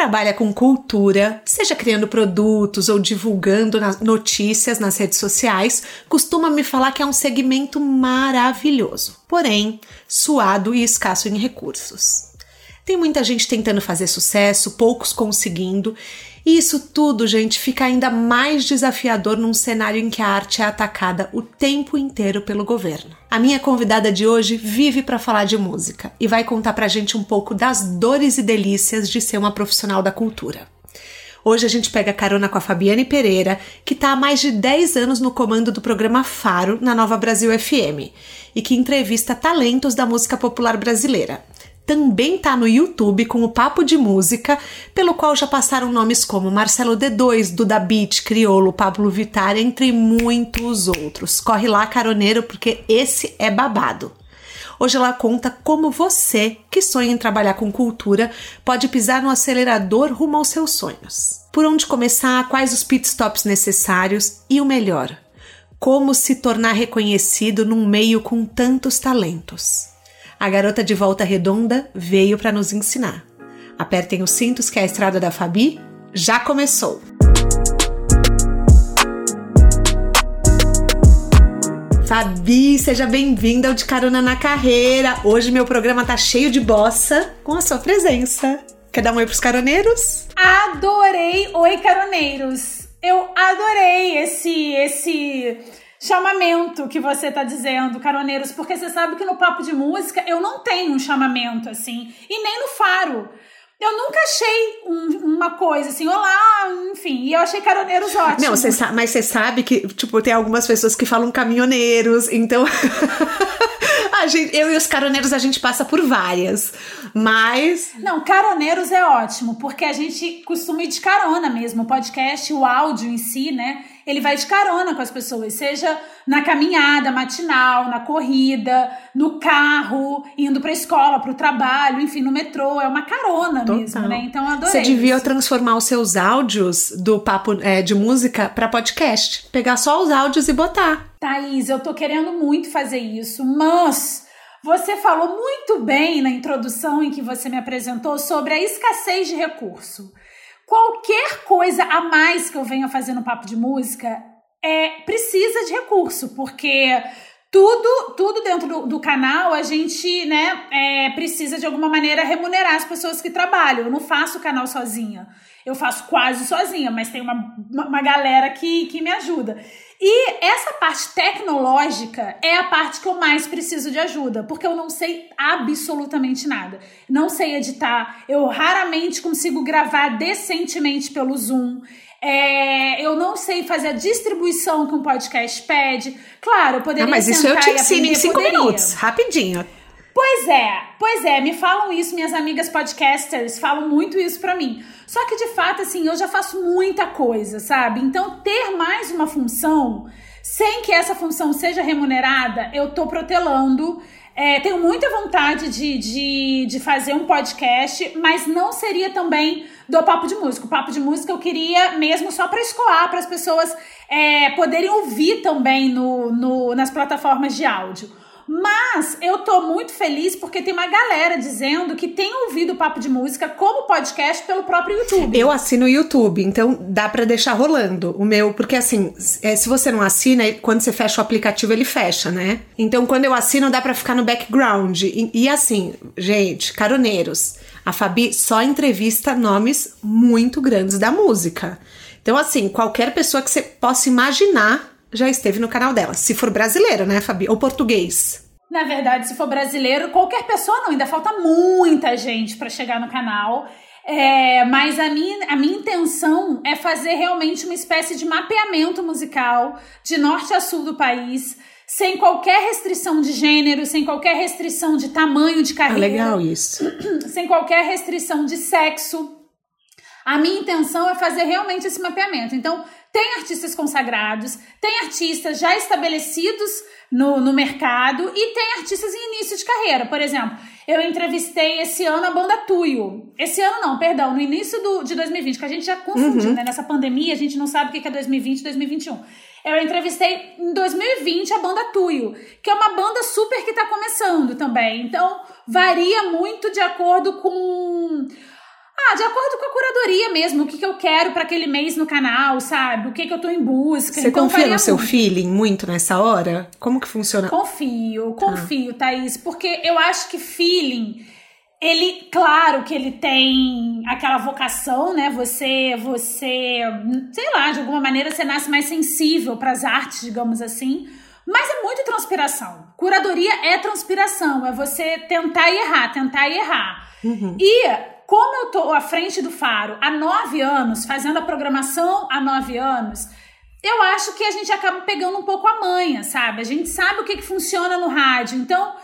Trabalha com cultura, seja criando produtos ou divulgando notícias nas redes sociais, costuma me falar que é um segmento maravilhoso, porém suado e escasso em recursos. Tem muita gente tentando fazer sucesso, poucos conseguindo, e isso tudo, gente, fica ainda mais desafiador num cenário em que a arte é atacada o tempo inteiro pelo governo. A minha convidada de hoje vive para falar de música e vai contar pra gente um pouco das dores e delícias de ser uma profissional da cultura. Hoje a gente pega carona com a Fabiane Pereira, que está há mais de 10 anos no comando do programa Faro na Nova Brasil FM e que entrevista talentos da música popular brasileira também tá no YouTube com o Papo de Música, pelo qual já passaram nomes como Marcelo D2, Duda Beat, Criolo, Pablo Vittar, entre muitos outros. Corre lá, caroneiro, porque esse é babado. Hoje ela conta como você, que sonha em trabalhar com cultura, pode pisar no acelerador rumo aos seus sonhos. Por onde começar, quais os pitstops necessários e o melhor, como se tornar reconhecido num meio com tantos talentos. A garota de volta redonda veio para nos ensinar. Apertem os cintos que a estrada da Fabi já começou. Fabi, seja bem-vinda ao De Carona na Carreira. Hoje meu programa tá cheio de bossa com a sua presença. Quer dar um oi pros caroneiros? Adorei! Oi, caroneiros! Eu adorei esse esse chamamento que você tá dizendo, caroneiros, porque você sabe que no papo de música eu não tenho um chamamento assim, e nem no faro. Eu nunca achei um, uma coisa assim, olá, enfim, e eu achei caroneiros ótimos. Não, cê mas você sabe que, tipo, tem algumas pessoas que falam caminhoneiros, então. a gente, eu e os caroneiros a gente passa por várias, mas. Não, caroneiros é ótimo, porque a gente costuma ir de carona mesmo. O podcast, o áudio em si, né? Ele vai de carona com as pessoas, seja na caminhada matinal, na corrida, no carro, indo para a escola, para o trabalho, enfim, no metrô, é uma carona Total. mesmo, né? Então eu adorei. Você devia isso. transformar os seus áudios do papo é, de música para podcast, pegar só os áudios e botar. Thaís, eu tô querendo muito fazer isso, mas você falou muito bem na introdução em que você me apresentou sobre a escassez de recurso qualquer coisa a mais que eu venha fazer no papo de música é precisa de recurso, porque tudo tudo dentro do, do canal a gente né é, precisa de alguma maneira remunerar as pessoas que trabalham. Eu não faço o canal sozinha. Eu faço quase sozinha, mas tem uma, uma galera que, que me ajuda. E essa parte tecnológica é a parte que eu mais preciso de ajuda, porque eu não sei absolutamente nada. Não sei editar, eu raramente consigo gravar decentemente pelo Zoom. É, eu não sei fazer a distribuição que um podcast pede. Claro, eu poderia. Ah, mas isso eu te ensino em cinco poderia. minutos, rapidinho. Pois é, pois é, me falam isso, minhas amigas podcasters falam muito isso pra mim. Só que de fato, assim, eu já faço muita coisa, sabe? Então, ter mais uma função, sem que essa função seja remunerada, eu tô protelando. É, tenho muita vontade de, de, de fazer um podcast, mas não seria também do Papo de Música. O Papo de Música eu queria mesmo só para escoar, para as pessoas é, poderem ouvir também no, no, nas plataformas de áudio. Mas eu tô muito feliz porque tem uma galera dizendo que tem ouvido o Papo de Música como podcast pelo próprio YouTube. Eu assino o YouTube, então dá para deixar rolando o meu, porque assim, é, se você não assina, quando você fecha o aplicativo, ele fecha, né? Então quando eu assino, dá para ficar no background. E, e assim, gente, caroneiros, a Fabi só entrevista nomes muito grandes da música. Então, assim, qualquer pessoa que você possa imaginar já esteve no canal dela. Se for brasileiro, né, Fabi? Ou português. Na verdade, se for brasileiro, qualquer pessoa não. Ainda falta muita gente para chegar no canal. É, mas a minha, a minha intenção é fazer realmente uma espécie de mapeamento musical de norte a sul do país, sem qualquer restrição de gênero, sem qualquer restrição de tamanho de carreira. Ah, legal isso. Sem qualquer restrição de sexo. A minha intenção é fazer realmente esse mapeamento. Então, tem artistas consagrados, tem artistas já estabelecidos no, no mercado e tem artistas em início de carreira. Por exemplo, eu entrevistei esse ano a banda Tuyo. Esse ano não, perdão, no início do, de 2020, que a gente já confundiu, uhum. né? Nessa pandemia, a gente não sabe o que é 2020 e 2021. Eu entrevistei em 2020 a banda Tuyo, que é uma banda super que tá começando também. Então, varia muito de acordo com ah, de acordo com a curadoria mesmo, o que, que eu quero para aquele mês no canal, sabe? O que, que eu tô em busca. Você então, confia no seu feeling muito nessa hora? Como que funciona? Confio, confio, ah. Thaís, porque eu acho que feeling, ele, claro que ele tem aquela vocação, né? Você, você, sei lá, de alguma maneira você nasce mais sensível para as artes, digamos assim. Mas é muito transpiração. Curadoria é transpiração, é você tentar e errar, tentar e errar. Uhum. E como eu tô à frente do Faro há nove anos, fazendo a programação há nove anos, eu acho que a gente acaba pegando um pouco a manha, sabe? A gente sabe o que, que funciona no rádio. Então,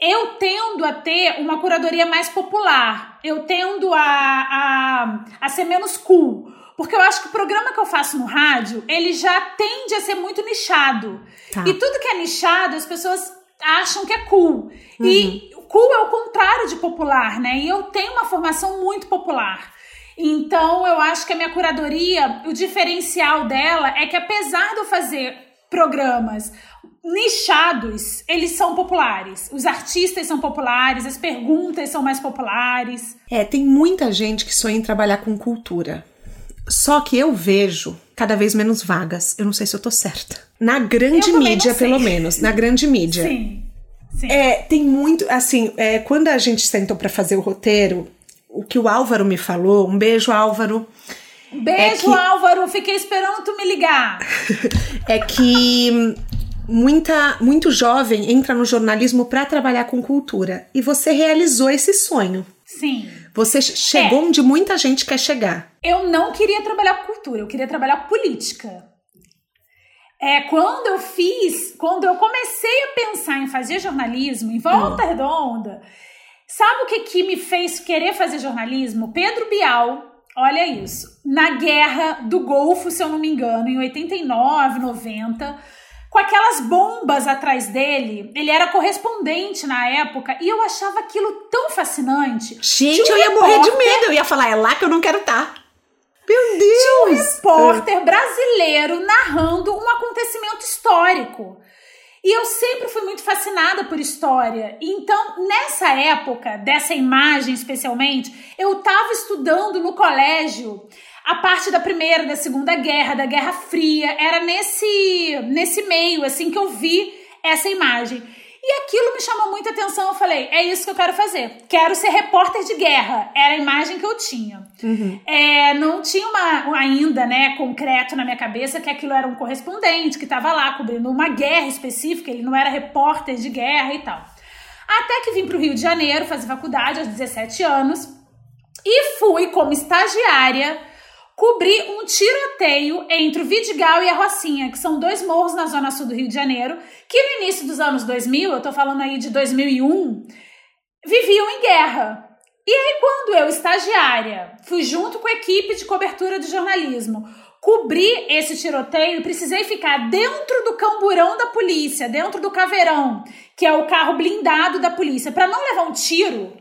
eu tendo a ter uma curadoria mais popular. Eu tendo a, a, a ser menos cool. Porque eu acho que o programa que eu faço no rádio, ele já tende a ser muito nichado. Tá. E tudo que é nichado, as pessoas acham que é cool. Uhum. E cool é o contrário de popular, né? E eu tenho uma formação muito popular. Então, eu acho que a minha curadoria, o diferencial dela é que apesar de eu fazer programas nichados, eles são populares. Os artistas são populares, as perguntas são mais populares. É, tem muita gente que sonha em trabalhar com cultura. Só que eu vejo cada vez menos vagas. Eu não sei se eu tô certa. Na grande mídia, pelo menos. Na grande mídia. Sim. Sim. É, tem muito. Assim, é, quando a gente sentou para fazer o roteiro, o que o Álvaro me falou, um beijo, Álvaro. Beijo, é que, Álvaro. Fiquei esperando tu me ligar. é que muita, muito jovem entra no jornalismo para trabalhar com cultura. E você realizou esse sonho. Sim. Você chegou é. onde muita gente quer chegar. Eu não queria trabalhar com cultura, eu queria trabalhar com política. É, quando eu fiz, quando eu comecei a pensar em fazer jornalismo em Volta hum. Redonda, sabe o que, que me fez querer fazer jornalismo? Pedro Bial, olha isso, na guerra do Golfo, se eu não me engano, em 89, 90, com aquelas bombas atrás dele. Ele era correspondente na época e eu achava aquilo tão fascinante. Gente, um eu ia repórter... morrer de medo. Eu ia falar, é lá que eu não quero estar. Meu Deus! Tinha um repórter brasileiro narrando um acontecimento histórico. E eu sempre fui muito fascinada por história. Então, nessa época, dessa imagem especialmente, eu estava estudando no colégio a parte da Primeira, da Segunda Guerra, da Guerra Fria. Era nesse, nesse meio, assim, que eu vi essa imagem. E aquilo me chamou muita atenção. Eu falei, é isso que eu quero fazer. Quero ser repórter de guerra. Era a imagem que eu tinha. Uhum. É, não tinha uma, ainda, né, concreto na minha cabeça que aquilo era um correspondente que estava lá cobrindo uma guerra específica. Ele não era repórter de guerra e tal. Até que vim para o Rio de Janeiro fazer faculdade aos 17 anos e fui como estagiária cobrir um tiroteio entre o Vidigal e a Rocinha, que são dois morros na zona sul do Rio de Janeiro, que no início dos anos 2000, eu tô falando aí de 2001, viviam em guerra. E aí, quando eu, estagiária, fui junto com a equipe de cobertura de jornalismo cobrir esse tiroteio, precisei ficar dentro do camburão da polícia, dentro do caveirão, que é o carro blindado da polícia, para não levar um tiro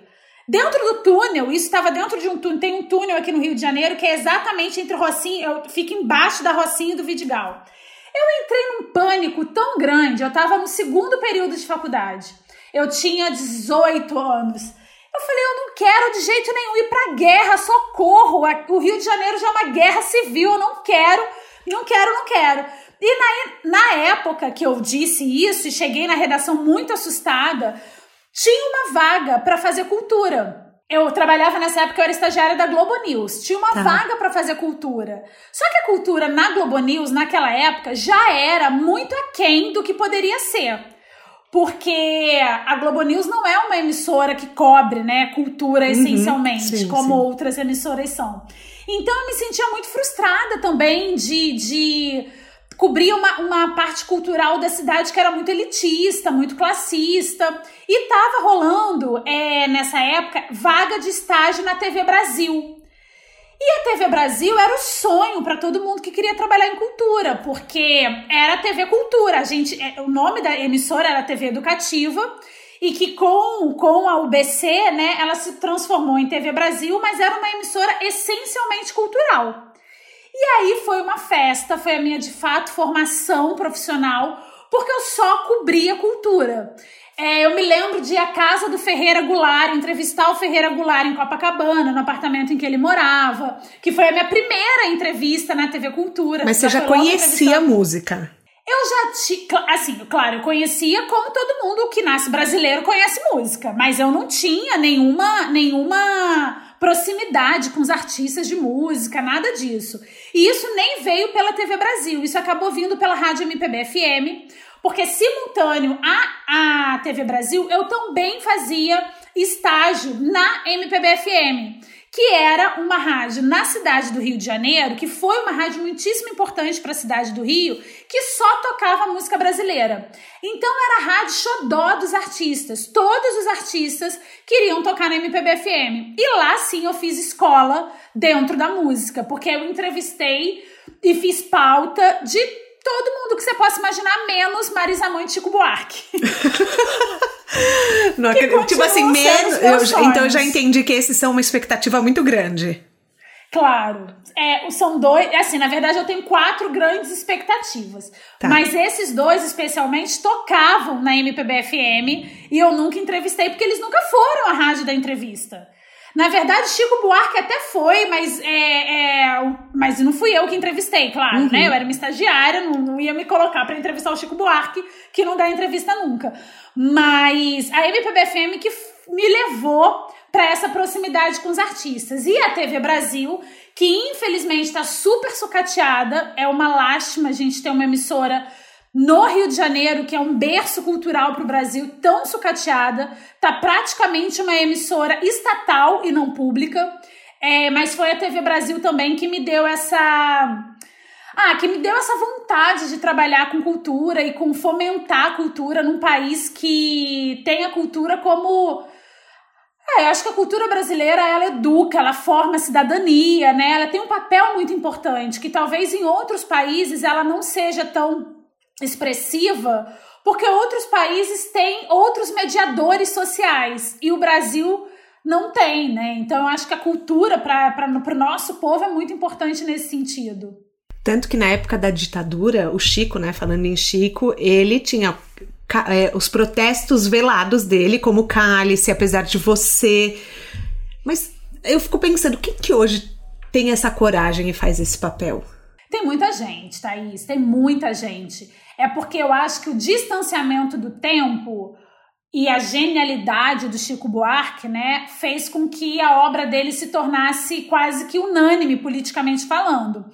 Dentro do túnel, isso estava dentro de um túnel, tem um túnel aqui no Rio de Janeiro que é exatamente entre eu fico embaixo da Rocinha e do Vidigal. Eu entrei num pânico tão grande, eu estava no segundo período de faculdade. Eu tinha 18 anos. Eu falei, eu não quero de jeito nenhum ir pra guerra, socorro. O Rio de Janeiro já é uma guerra civil, eu não quero, não quero, não quero. E na, na época que eu disse isso e cheguei na redação muito assustada, tinha uma vaga para fazer cultura. Eu trabalhava nessa época, eu era estagiária da Globo News. Tinha uma tá. vaga para fazer cultura. Só que a cultura na Globo News, naquela época, já era muito aquém do que poderia ser. Porque a Globo News não é uma emissora que cobre, né, cultura uhum, essencialmente, sim, como sim. outras emissoras são. Então eu me sentia muito frustrada também de, de cobria uma, uma parte cultural da cidade que era muito elitista, muito classista. E tava rolando, é, nessa época, vaga de estágio na TV Brasil. E a TV Brasil era o sonho para todo mundo que queria trabalhar em cultura, porque era a TV Cultura. A gente, é, o nome da emissora era TV Educativa e que com, com a UBC, né, ela se transformou em TV Brasil, mas era uma emissora essencialmente cultural. E aí foi uma festa, foi a minha de fato formação profissional, porque eu só cobria cultura. É, eu me lembro de ir à casa do Ferreira Goulart, entrevistar o Ferreira Goulart em Copacabana, no apartamento em que ele morava, que foi a minha primeira entrevista na TV Cultura. Mas você já conhecia a música? Eu já tinha, assim, claro, eu conhecia como todo mundo que nasce brasileiro conhece música, mas eu não tinha nenhuma, nenhuma proximidade com os artistas de música, nada disso. E isso nem veio pela TV Brasil, isso acabou vindo pela Rádio MPB FM, porque simultâneo à, à TV Brasil, eu também fazia estágio na MPB FM que era uma rádio na cidade do Rio de Janeiro, que foi uma rádio muitíssimo importante para a cidade do Rio, que só tocava música brasileira. Então era a rádio xodó dos artistas. Todos os artistas queriam tocar na MPB FM. E lá sim eu fiz escola dentro da música, porque eu entrevistei e fiz pauta de todo mundo que você possa imaginar, menos Marisa Mãe e Chico Buarque. Não, que tipo assim, menos. Eu, então eu já entendi que esses são uma expectativa muito grande. Claro. É, são dois. Assim, na verdade, eu tenho quatro grandes expectativas. Tá. Mas esses dois, especialmente, tocavam na MPB FM e eu nunca entrevistei, porque eles nunca foram à rádio da entrevista. Na verdade, Chico Buarque até foi, mas, é, é mas não fui eu que entrevistei, claro, uhum. né? Eu era uma estagiária, não, não ia me colocar para entrevistar o Chico Buarque, que não dá entrevista nunca. Mas a MPBFM que me levou para essa proximidade com os artistas. E a TV Brasil, que infelizmente está super sucateada, é uma lástima a gente ter uma emissora no Rio de Janeiro, que é um berço cultural para o Brasil, tão sucateada, tá praticamente uma emissora estatal e não pública. É, mas foi a TV Brasil também que me deu essa. Ah, que me deu essa vontade de trabalhar com cultura e com fomentar a cultura num país que tem a cultura como. É, acho que a cultura brasileira ela educa, ela forma a cidadania, né? Ela tem um papel muito importante que talvez em outros países ela não seja tão expressiva, porque outros países têm outros mediadores sociais e o Brasil não tem, né? Então eu acho que a cultura para o nosso povo é muito importante nesse sentido. Tanto que na época da ditadura, o Chico, né, falando em Chico, ele tinha é, os protestos velados dele, como Cálice, apesar de você. Mas eu fico pensando, quem que hoje tem essa coragem e faz esse papel? Tem muita gente, Thaís, tem muita gente é porque eu acho que o distanciamento do tempo e a genialidade do Chico Buarque, né, fez com que a obra dele se tornasse quase que unânime politicamente falando.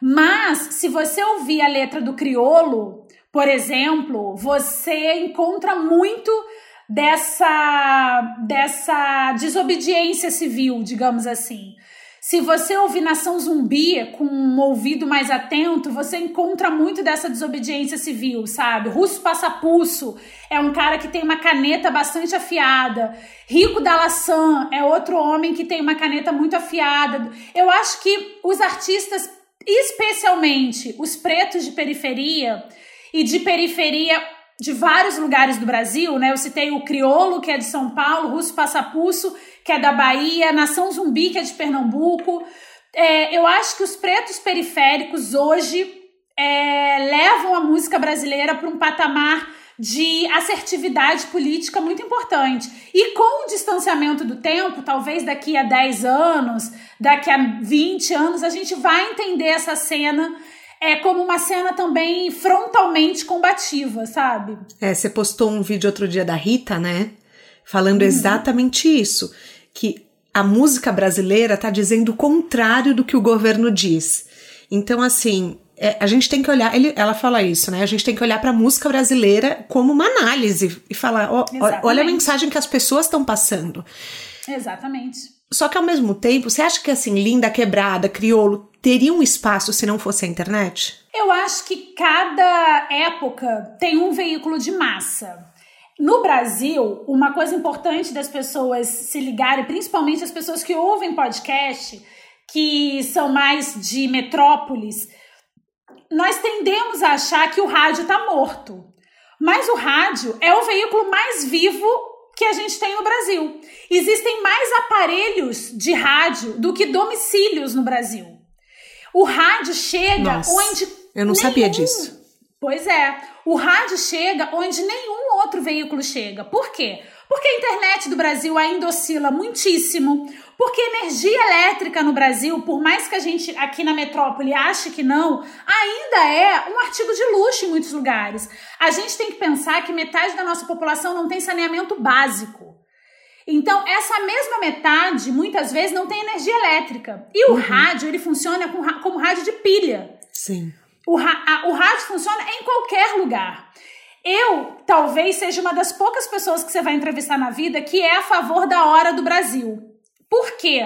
Mas se você ouvir a letra do Criolo, por exemplo, você encontra muito dessa dessa desobediência civil, digamos assim. Se você ouvir Nação Zumbi com um ouvido mais atento, você encontra muito dessa desobediência civil, sabe? Russo Passapulso é um cara que tem uma caneta bastante afiada. Rico Dalassan é outro homem que tem uma caneta muito afiada. Eu acho que os artistas, especialmente os pretos de periferia e de periferia de vários lugares do Brasil, né? Eu citei o Criolo, que é de São Paulo, Russo Passapulso, que é da Bahia, Nação Zumbi, que é de Pernambuco. É, eu acho que os pretos periféricos hoje é, levam a música brasileira para um patamar de assertividade política muito importante. E com o distanciamento do tempo, talvez daqui a 10 anos, daqui a 20 anos, a gente vai entender essa cena é como uma cena também frontalmente combativa, sabe? É, você postou um vídeo outro dia da Rita, né? Falando uhum. exatamente isso, que a música brasileira tá dizendo o contrário do que o governo diz. Então, assim, é, a gente tem que olhar, ele, ela fala isso, né? A gente tem que olhar para a música brasileira como uma análise e falar, ó, olha a mensagem que as pessoas estão passando. Exatamente. Só que ao mesmo tempo, você acha que assim, Linda Quebrada, Criolo, teria um espaço se não fosse a internet? Eu acho que cada época tem um veículo de massa. No Brasil, uma coisa importante das pessoas se ligarem, principalmente as pessoas que ouvem podcast, que são mais de metrópoles, nós tendemos a achar que o rádio está morto. Mas o rádio é o veículo mais vivo que a gente tem no Brasil. Existem mais aparelhos de rádio do que domicílios no Brasil. O rádio chega Nossa, onde. Eu não nenhum... sabia disso. Pois é. O rádio chega onde nenhum outro veículo chega. Por quê? Porque a internet do Brasil ainda oscila muitíssimo. Porque energia elétrica no Brasil, por mais que a gente aqui na metrópole ache que não, ainda é um artigo de luxo em muitos lugares. A gente tem que pensar que metade da nossa população não tem saneamento básico. Então, essa mesma metade, muitas vezes, não tem energia elétrica. E o uhum. rádio, ele funciona como rádio de pilha. Sim. O, a, o rádio funciona em qualquer lugar. Eu talvez seja uma das poucas pessoas que você vai entrevistar na vida que é a favor da hora do Brasil. Por quê?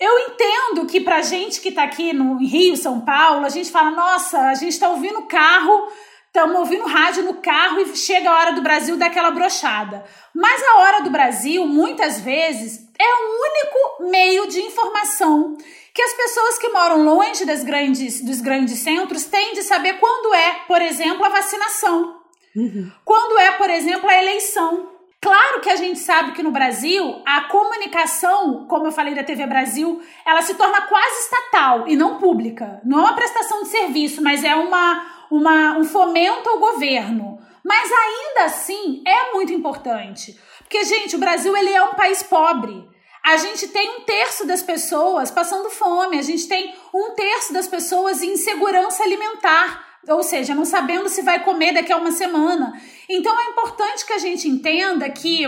Eu entendo que pra gente que tá aqui no Rio, São Paulo, a gente fala, nossa, a gente tá ouvindo carro, estamos ouvindo rádio no carro e chega a hora do Brasil daquela brochada. Mas a hora do Brasil, muitas vezes, é o único meio de informação que as pessoas que moram longe das grandes, dos grandes centros têm de saber quando é, por exemplo, a vacinação. Uhum. Quando é, por exemplo, a eleição. Claro que a gente sabe que no Brasil a comunicação, como eu falei da TV Brasil, ela se torna quase estatal e não pública. Não é uma prestação de serviço, mas é uma, uma, um fomento ao governo. Mas ainda assim é muito importante. Porque, gente, o Brasil ele é um país pobre. A gente tem um terço das pessoas passando fome, a gente tem um terço das pessoas em insegurança alimentar ou seja, não sabendo se vai comer daqui a uma semana. Então é importante que a gente entenda que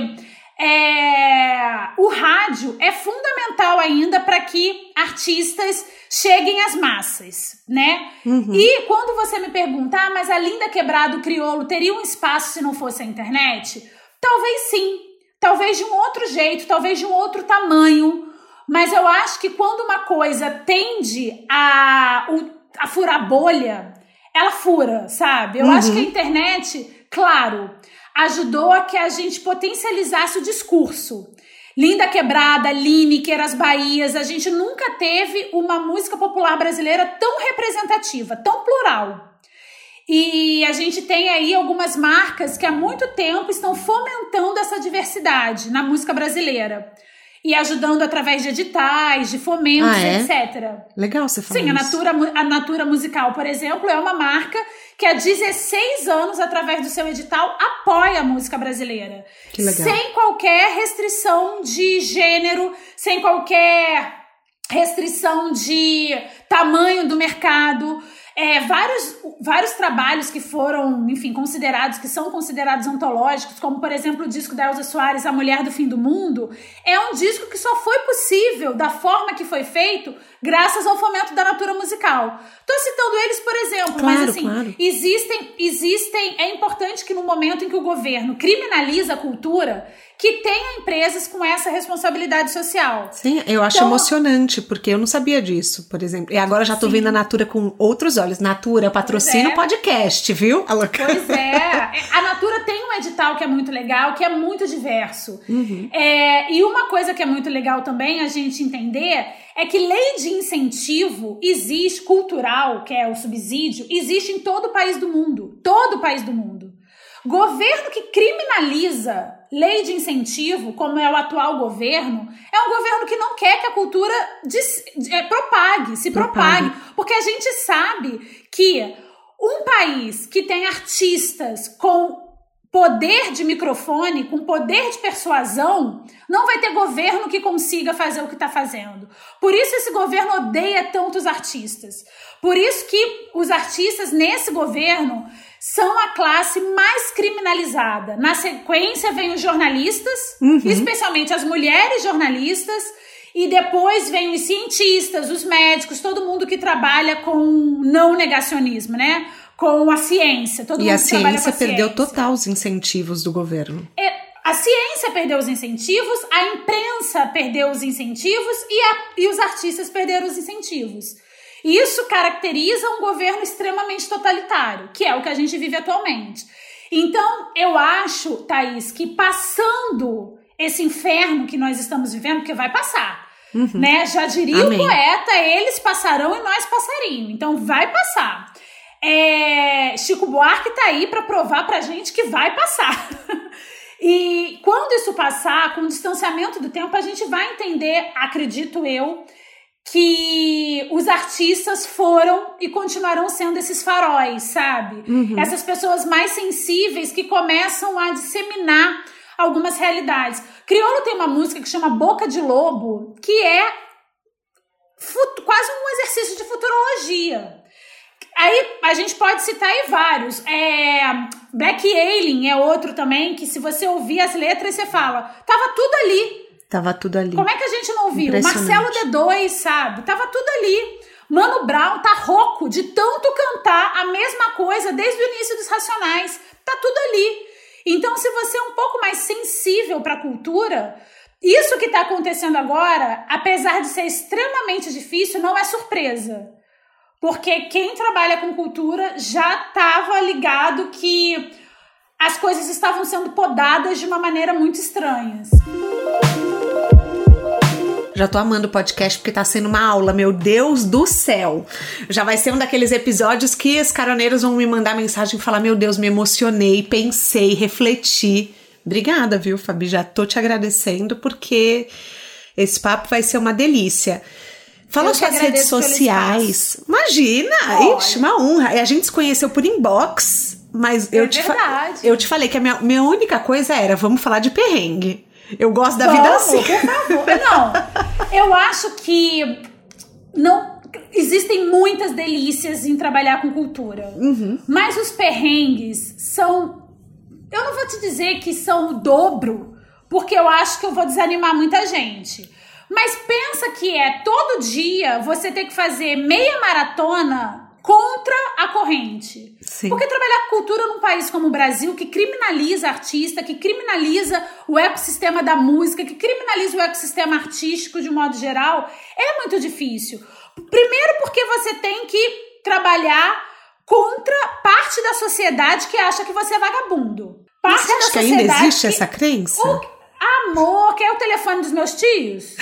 é, o rádio é fundamental ainda para que artistas cheguem às massas, né? Uhum. E quando você me pergunta, ah, mas a Linda Quebrado Criolo teria um espaço se não fosse a internet? Talvez sim, talvez de um outro jeito, talvez de um outro tamanho, mas eu acho que quando uma coisa tende a, a furar bolha, ela fura, sabe? Eu uhum. acho que a internet, claro, ajudou a que a gente potencializasse o discurso. Linda Quebrada, Lineker, As Bahias, a gente nunca teve uma música popular brasileira tão representativa, tão plural. E a gente tem aí algumas marcas que há muito tempo estão fomentando essa diversidade na música brasileira e ajudando através de editais, de fomentos, ah, é? etc. Legal você falar Sim, a Natura, a Natura Musical, por exemplo, é uma marca que há 16 anos, através do seu edital, apoia a música brasileira. Que legal. Sem qualquer restrição de gênero, sem qualquer restrição de tamanho do mercado. É, vários, vários trabalhos que foram, enfim, considerados, que são considerados antológicos, como por exemplo o disco da Elza Soares, A Mulher do Fim do Mundo, é um disco que só foi possível da forma que foi feito graças ao fomento da natura musical. Tô citando eles, por exemplo, claro, mas assim, claro. existem, existem, é importante que no momento em que o governo criminaliza a cultura, que tenha empresas com essa responsabilidade social. Sim, eu acho então, emocionante, porque eu não sabia disso, por exemplo. E agora já tô sim. vendo a Natura com outros olhos. Natura, patrocina o é. podcast, viu? Pois é. A Natura tem um edital que é muito legal, que é muito diverso. Uhum. É, e uma coisa que é muito legal também a gente entender é que lei de incentivo existe, cultural, que é o subsídio, existe em todo o país do mundo. Todo o país do mundo. Governo que criminaliza lei de incentivo, como é o atual governo, é um governo que não quer que a cultura des, é, propague, se propague. propague. Porque a gente sabe que um país que tem artistas com poder de microfone, com poder de persuasão, não vai ter governo que consiga fazer o que está fazendo. Por isso esse governo odeia tantos artistas. Por isso que os artistas nesse governo são a classe mais criminalizada. Na sequência vem os jornalistas, uhum. especialmente as mulheres jornalistas, e depois vem os cientistas, os médicos, todo mundo que trabalha com não negacionismo, né? Com a ciência. Todo e a ciência perdeu ciência. total os incentivos do governo. É, a ciência perdeu os incentivos, a imprensa perdeu os incentivos e, a, e os artistas perderam os incentivos. Isso caracteriza um governo extremamente totalitário, que é o que a gente vive atualmente. Então, eu acho, Thaís, que passando esse inferno que nós estamos vivendo, porque vai passar. Uhum. Né? Já diria Amém. o poeta, eles passarão e nós passarinho. Então vai passar. É, Chico Buarque tá aí para provar pra gente que vai passar. e quando isso passar, com o distanciamento do tempo, a gente vai entender, acredito eu, que os artistas foram e continuarão sendo esses faróis, sabe? Uhum. Essas pessoas mais sensíveis que começam a disseminar algumas realidades. Criolo tem uma música que chama Boca de Lobo, que é quase um exercício de futurologia. Aí a gente pode citar aí vários. É, Black Alien é outro também, que se você ouvir as letras, você fala, tava tudo ali. Tava tudo ali. Como é que a gente não ouviu? Marcelo D2, sabe? Tava tudo ali. Mano Brown tá rouco de tanto cantar a mesma coisa desde o início dos Racionais. Tá tudo ali. Então, se você é um pouco mais sensível para a cultura, isso que está acontecendo agora, apesar de ser extremamente difícil, não é surpresa. Porque quem trabalha com cultura já estava ligado que as coisas estavam sendo podadas de uma maneira muito estranha. Já tô amando o podcast porque tá sendo uma aula, meu Deus do céu. Já vai ser um daqueles episódios que os caroneiros vão me mandar mensagem e falar: Meu Deus, me emocionei, pensei, refleti. Obrigada, viu, Fabi? Já tô te agradecendo porque esse papo vai ser uma delícia. Fala suas redes sociais. Imagina, ixi, uma honra. A gente se conheceu por inbox, mas é eu, te eu te falei que a minha, minha única coisa era: vamos falar de perrengue. Eu gosto da Vamos, vida assim. Por favor. Não, eu acho que não existem muitas delícias em trabalhar com cultura. Uhum. Mas os perrengues são. Eu não vou te dizer que são o dobro, porque eu acho que eu vou desanimar muita gente. Mas pensa que é todo dia você ter que fazer meia maratona contra a corrente. Sim. Porque trabalhar cultura num país como o Brasil, que criminaliza artista, que criminaliza o ecossistema da música, que criminaliza o ecossistema artístico de um modo geral, é muito difícil. Primeiro, porque você tem que trabalhar contra parte da sociedade que acha que você é vagabundo. Parte você acha que ainda existe que... essa crença? O... Amor, quer o telefone dos meus tios?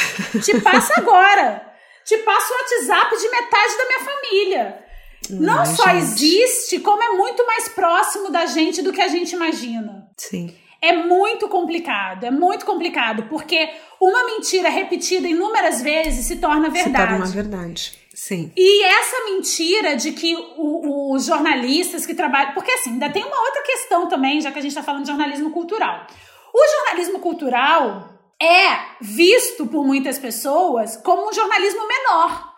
Te passa agora. Te passo o WhatsApp de metade da minha família. Não só gente. existe, como é muito mais próximo da gente do que a gente imagina. Sim. É muito complicado, é muito complicado, porque uma mentira repetida inúmeras vezes se torna verdade. Se torna uma verdade. Sim. E essa mentira de que os jornalistas que trabalham. Porque assim, ainda tem uma outra questão também, já que a gente está falando de jornalismo cultural. O jornalismo cultural é visto por muitas pessoas como um jornalismo menor.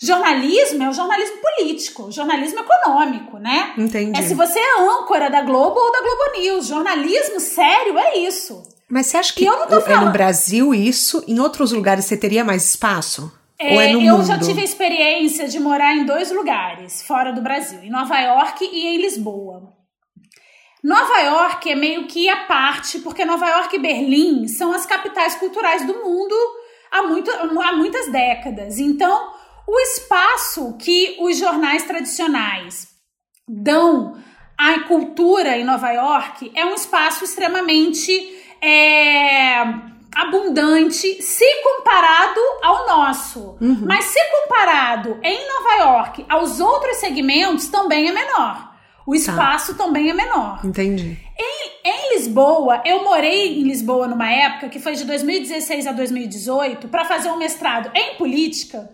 Jornalismo é o jornalismo político, jornalismo econômico, né? Entendi. É se você é âncora da Globo ou da Globo News. Jornalismo sério é isso. Mas você acha que é no Brasil isso? Em outros lugares você teria mais espaço? É, Ou é no eu mundo? já tive a experiência de morar em dois lugares fora do Brasil, em Nova York e em Lisboa. Nova York é meio que a parte, porque Nova York e Berlim são as capitais culturais do mundo há, muito, há muitas décadas. Então, o espaço que os jornais tradicionais dão à cultura em Nova York é um espaço extremamente é, abundante se comparado ao nosso. Uhum. Mas se comparado em Nova York aos outros segmentos, também é menor. O tá. espaço tá. também é menor. Entendi. Em, em, Lisboa, eu morei em Lisboa numa época que foi de 2016 a 2018 para fazer um mestrado em política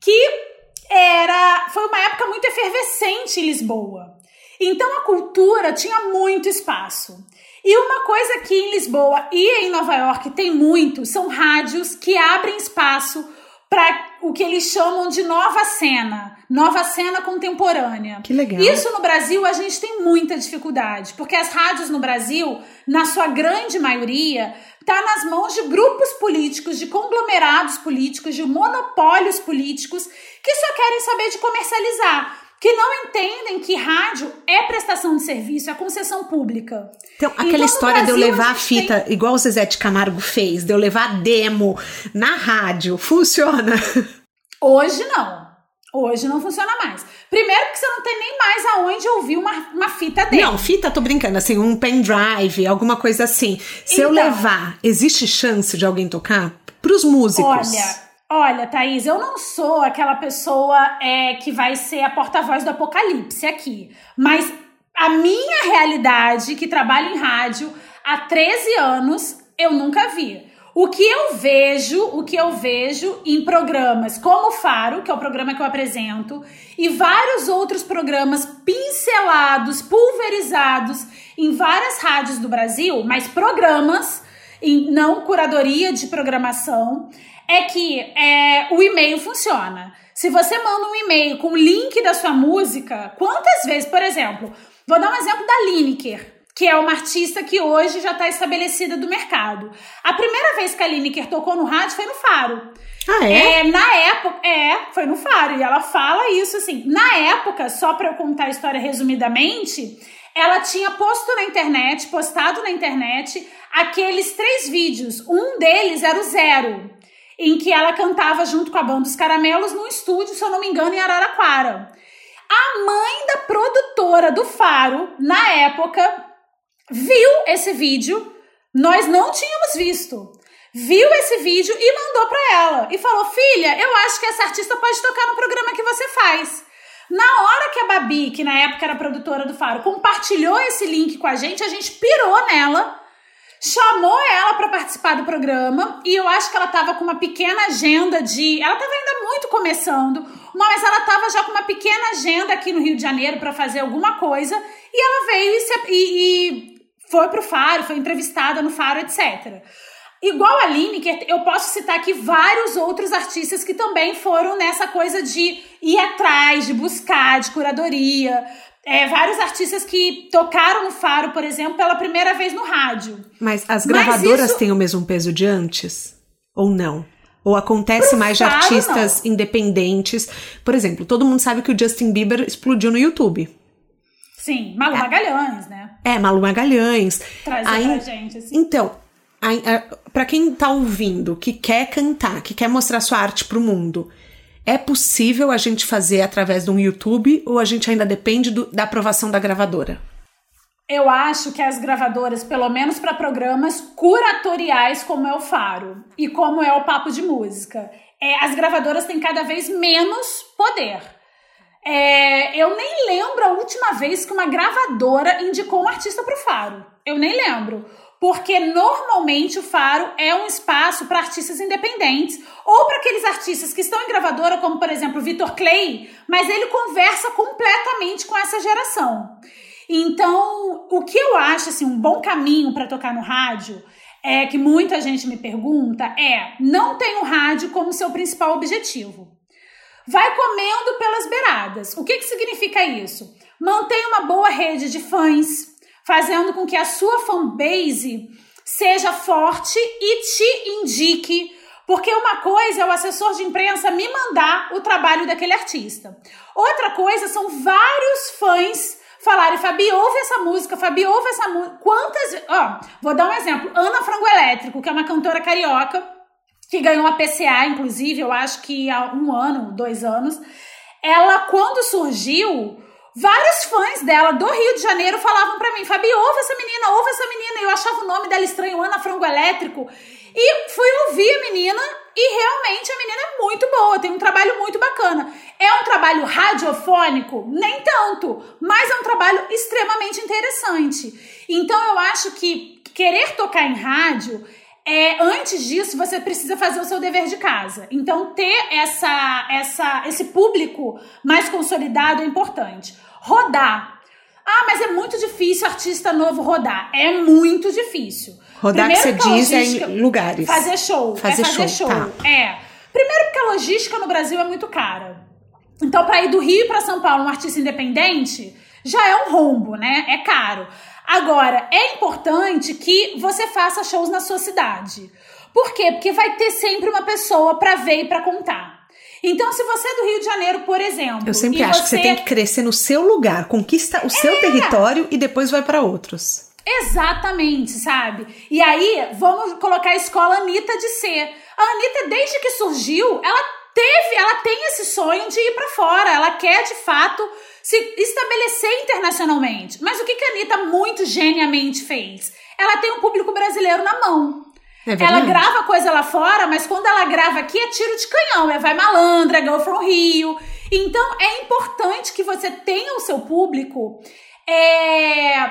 que era foi uma época muito efervescente em Lisboa. Então a cultura tinha muito espaço. E uma coisa que em Lisboa e em Nova York tem muito são rádios que abrem espaço para o que eles chamam de nova cena, nova cena contemporânea. Que legal. Isso no Brasil a gente tem muita dificuldade, porque as rádios no Brasil, na sua grande maioria, tá nas mãos de grupos políticos, de conglomerados políticos, de monopólios políticos que só querem saber de comercializar que não entendem que rádio é prestação de serviço, é concessão pública. Então, aquela então, história Brasil, de eu levar a, fita, tem... igual o Zezé de Camargo fez, de eu levar a demo na rádio, funciona? Hoje não. Hoje não funciona mais. Primeiro porque você não tem nem mais aonde ouvir uma, uma fita dele. Não, fita, tô brincando, assim, um pendrive, alguma coisa assim. Se então, eu levar, existe chance de alguém tocar? Pros músicos. Olha, Olha, Thaís, eu não sou aquela pessoa é, que vai ser a porta-voz do apocalipse aqui. Mas a minha realidade, que trabalho em rádio há 13 anos, eu nunca vi. O que eu vejo, o que eu vejo em programas como o Faro, que é o programa que eu apresento, e vários outros programas pincelados, pulverizados em várias rádios do Brasil, mas programas, não curadoria de programação, é que é, o e-mail funciona. Se você manda um e-mail com o link da sua música, quantas vezes, por exemplo, vou dar um exemplo da Lineker que é uma artista que hoje já está estabelecida do mercado. A primeira vez que a Lineker tocou no rádio foi no Faro. Ah, é? é? Na época, é, foi no Faro. E ela fala isso assim. Na época, só para eu contar a história resumidamente, ela tinha posto na internet, postado na internet, aqueles três vídeos. Um deles era o Zero, em que ela cantava junto com a banda dos Caramelos num estúdio, se eu não me engano, em Araraquara. A mãe da produtora do Faro, na época, viu esse vídeo, nós não tínhamos visto. Viu esse vídeo e mandou para ela e falou: "Filha, eu acho que essa artista pode tocar no programa que você faz". Na hora que a Babi, que na época era produtora do Faro, compartilhou esse link com a gente, a gente pirou nela, chamou ela para participar do programa e eu acho que ela tava com uma pequena agenda de, ela tava ainda muito começando, mas ela tava já com uma pequena agenda aqui no Rio de Janeiro para fazer alguma coisa e ela veio e, se, e foi pro Faro, foi entrevistada no Faro, etc. Igual a Lineker, eu posso citar aqui vários outros artistas que também foram nessa coisa de ir atrás, de buscar, de curadoria. É, vários artistas que tocaram no Faro, por exemplo, pela primeira vez no rádio. Mas as gravadoras Mas isso... têm o mesmo peso de antes? Ou não? Ou acontece Pro mais de artistas não. independentes? Por exemplo, todo mundo sabe que o Justin Bieber explodiu no YouTube. Sim, Malu é. Magalhães, né? É, Malu Magalhães. Traz aí, pra gente, assim. Então, para quem tá ouvindo, que quer cantar, que quer mostrar sua arte pro mundo, é possível a gente fazer através de um YouTube ou a gente ainda depende do, da aprovação da gravadora? Eu acho que as gravadoras, pelo menos para programas curatoriais como é o Faro e como é o Papo de Música, é, as gravadoras têm cada vez menos poder. É, eu nem lembro a última vez que uma gravadora indicou um artista para o Faro. Eu nem lembro. Porque normalmente o Faro é um espaço para artistas independentes ou para aqueles artistas que estão em gravadora, como por exemplo o Vitor Clay, mas ele conversa completamente com essa geração. Então, o que eu acho assim um bom caminho para tocar no rádio é que muita gente me pergunta é: não tem o rádio como seu principal objetivo. Vai comendo pelas beiradas. O que, que significa isso? Mantém uma boa rede de fãs, fazendo com que a sua fanbase seja forte e te indique. Porque uma coisa é o assessor de imprensa me mandar o trabalho daquele artista. Outra coisa são vários fãs falarem, Fabi, ouve essa música, Fabi, ouve essa música. Quantas. Ó, vou dar um exemplo. Ana Frango Elétrico, que é uma cantora carioca que ganhou a PCA, inclusive, eu acho que há um ano, dois anos. Ela, quando surgiu, vários fãs dela do Rio de Janeiro falavam para mim: Fabi, ouve essa menina, ouve essa menina. Eu achava o nome dela estranho, Ana Frango Elétrico. E fui ouvir a menina e realmente a menina é muito boa, tem um trabalho muito bacana. É um trabalho radiofônico? Nem tanto, mas é um trabalho extremamente interessante. Então eu acho que querer tocar em rádio é, antes disso, você precisa fazer o seu dever de casa. Então, ter essa, essa, esse público mais consolidado é importante. Rodar. Ah, mas é muito difícil artista novo rodar. É muito difícil. Rodar Primeiro, que você diz é em lugares. Fazer show. Fazer, é fazer show. show. Tá. É. Primeiro porque a logística no Brasil é muito cara. Então, para ir do Rio para São Paulo, um artista independente, já é um rombo, né? É caro. Agora, é importante que você faça shows na sua cidade. Por quê? Porque vai ter sempre uma pessoa para ver e para contar. Então, se você é do Rio de Janeiro, por exemplo. Eu sempre acho você... que você tem que crescer no seu lugar, conquista o seu é. território e depois vai para outros. Exatamente, sabe? E aí, vamos colocar a escola Anitta de ser. A Anitta, desde que surgiu, ela teve, ela tem esse sonho de ir para fora. Ela quer, de fato, se estabelecer internacionalmente. Mas o que, que a Anitta muito geniamente fez? Ela tem um público brasileiro na mão. É ela grava coisa lá fora, mas quando ela grava aqui é tiro de canhão, é vai malandra, é Girl from Rio. Então é importante que você tenha o seu público é,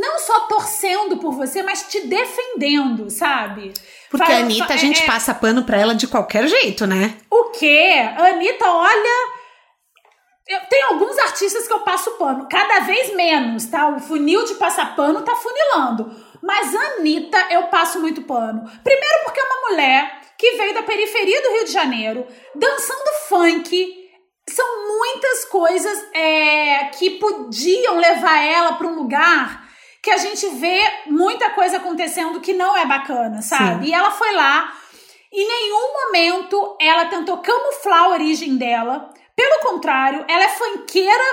não só torcendo por você, mas te defendendo, sabe? Porque Fala- a Anitta, a é- gente é- passa pano pra ela de qualquer jeito, né? O quê? A Anitta, olha. Eu, tem alguns artistas que eu passo pano, cada vez menos, tá? O funil de passar pano tá funilando. Mas a Anitta, eu passo muito pano. Primeiro, porque é uma mulher que veio da periferia do Rio de Janeiro, dançando funk. São muitas coisas é, que podiam levar ela para um lugar que a gente vê muita coisa acontecendo que não é bacana, sabe? Sim. E ela foi lá, em nenhum momento ela tentou camuflar a origem dela. Pelo contrário, ela é funkeira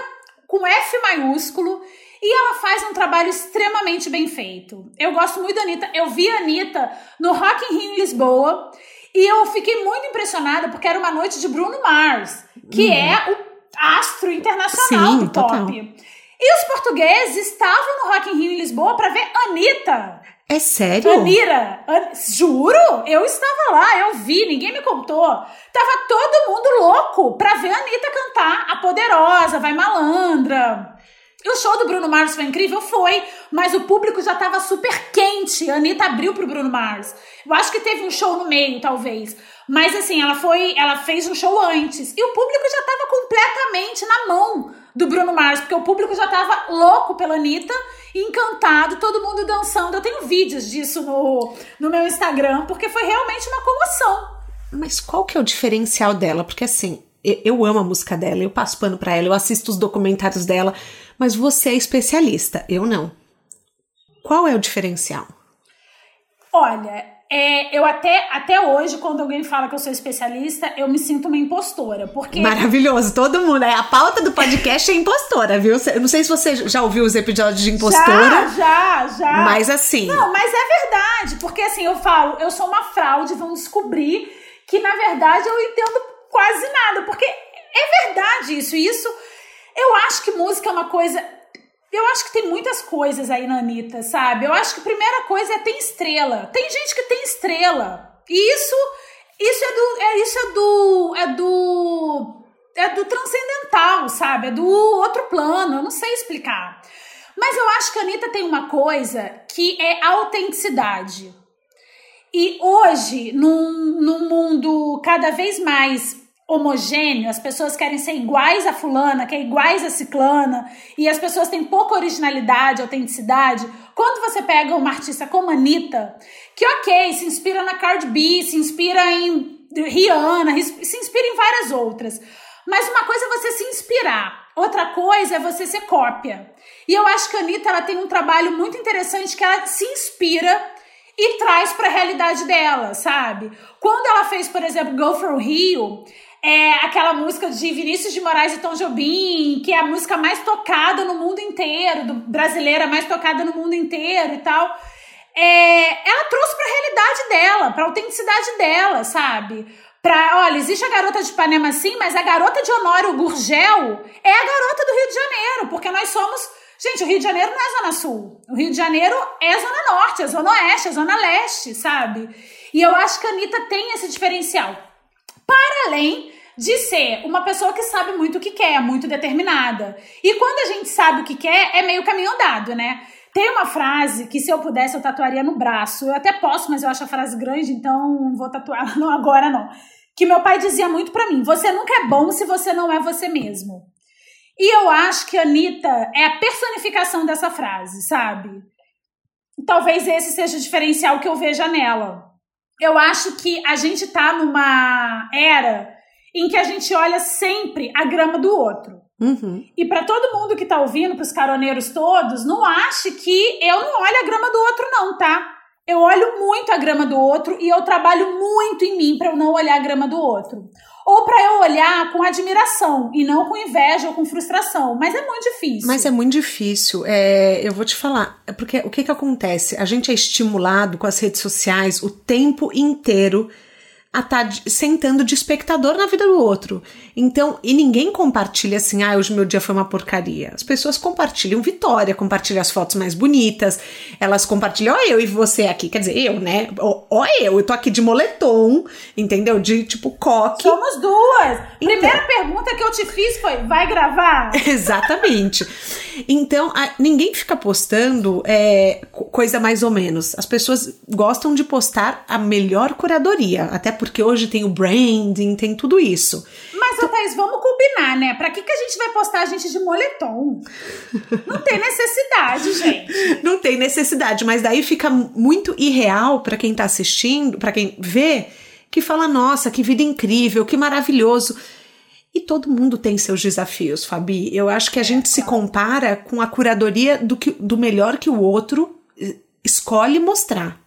com F maiúsculo e ela faz um trabalho extremamente bem feito. Eu gosto muito da Anitta. Eu vi a Anitta no Rock in Rio em Lisboa e eu fiquei muito impressionada porque era uma noite de Bruno Mars, que é o astro internacional Sim, do pop. total. E os portugueses estavam no Rock in Rio em Lisboa para ver Anitta. É sério? Anira, An- juro? Eu estava lá, eu vi, ninguém me contou. Tava todo mundo louco pra ver a Anitta cantar A Poderosa, Vai Malandra. E o show do Bruno Mars foi incrível? Foi, mas o público já tava super quente. A Anitta abriu pro Bruno Mars. Eu acho que teve um show no meio, talvez. Mas assim, ela foi, ela fez um show antes. E o público já tava completamente na mão do Bruno Mars, porque o público já tava louco pela Anitta, encantado, todo mundo dançando. Eu tenho vídeos disso no, no meu Instagram, porque foi realmente uma comoção. Mas qual que é o diferencial dela? Porque assim, eu amo a música dela, eu passo pano pra ela, eu assisto os documentários dela, mas você é especialista, eu não. Qual é o diferencial? Olha, é, eu até, até hoje, quando alguém fala que eu sou especialista, eu me sinto uma impostora, porque Maravilhoso, todo mundo. É, a pauta do podcast é impostora, viu? Eu não sei se você já ouviu os episódios de impostora, Já, já, já. mas assim. Não, mas é verdade, porque assim, eu falo, eu sou uma fraude, vão descobrir que na verdade eu entendo quase nada, porque é verdade isso, e isso eu acho que música é uma coisa, eu acho que tem muitas coisas aí na Anitta, sabe? Eu acho que a primeira coisa é tem estrela. Tem gente que tem estrela. E isso isso é do é isso é do é do é do transcendental, sabe? É do outro plano, eu não sei explicar. Mas eu acho que a Anitta tem uma coisa que é autenticidade. E hoje, num, num mundo cada vez mais homogêneo, as pessoas querem ser iguais a fulana, que é iguais a ciclana, e as pessoas têm pouca originalidade, autenticidade. Quando você pega uma artista como Anitta, que ok, se inspira na Cardi B, se inspira em Rihanna, se inspira em várias outras. Mas uma coisa é você se inspirar, outra coisa é você ser cópia. E eu acho que a Anitta ela tem um trabalho muito interessante que ela se inspira e traz para a realidade dela, sabe? Quando ela fez, por exemplo, Go From Rio, é aquela música de Vinícius de Moraes e Tom Jobim, que é a música mais tocada no mundo inteiro, do brasileira mais tocada no mundo inteiro e tal. É, ela trouxe para a realidade dela, para a autenticidade dela, sabe? Pra, olha, existe a garota de Ipanema sim, mas a garota de Honório Gurgel é a garota do Rio de Janeiro, porque nós somos Gente, o Rio de Janeiro não é Zona Sul. O Rio de Janeiro é Zona Norte, é Zona Oeste, é Zona Leste, sabe? E eu acho que a Anitta tem esse diferencial. Para além de ser uma pessoa que sabe muito o que quer, muito determinada. E quando a gente sabe o que quer, é meio caminho andado, né? Tem uma frase que, se eu pudesse, eu tatuaria no braço. Eu até posso, mas eu acho a frase grande, então vou tatuar não agora, não. Que meu pai dizia muito pra mim: você nunca é bom se você não é você mesmo. E eu acho que a Anitta é a personificação dessa frase, sabe? Talvez esse seja o diferencial que eu veja nela. Eu acho que a gente tá numa era em que a gente olha sempre a grama do outro. Uhum. E para todo mundo que tá ouvindo, pros caroneiros todos, não ache que eu não olho a grama do outro, não, tá? Eu olho muito a grama do outro e eu trabalho muito em mim para eu não olhar a grama do outro. Ou para eu olhar com admiração e não com inveja ou com frustração. Mas é muito difícil. Mas é muito difícil. É, eu vou te falar, é porque o que que acontece? A gente é estimulado com as redes sociais o tempo inteiro a estar tá sentando de espectador na vida do outro. Então, e ninguém compartilha assim, ah, hoje meu dia foi uma porcaria. As pessoas compartilham vitória, compartilham as fotos mais bonitas, elas compartilham, ó, eu e você aqui, quer dizer, eu, né? Ó, ó eu, eu tô aqui de moletom, entendeu? De tipo coque. Somos duas. Então, Primeira pergunta que eu te fiz foi: vai gravar? Exatamente. Então, a, ninguém fica postando é, coisa mais ou menos. As pessoas gostam de postar a melhor curadoria, até porque hoje tem o branding, tem tudo isso. Mas, então, Thaís, vamos combinar, né? Pra que, que a gente vai postar a gente de moletom? Não tem necessidade, gente. Não tem necessidade, mas daí fica muito irreal para quem tá assistindo, para quem vê, que fala: nossa, que vida incrível, que maravilhoso. E todo mundo tem seus desafios, Fabi. Eu acho que a gente se compara com a curadoria do, que, do melhor que o outro escolhe mostrar.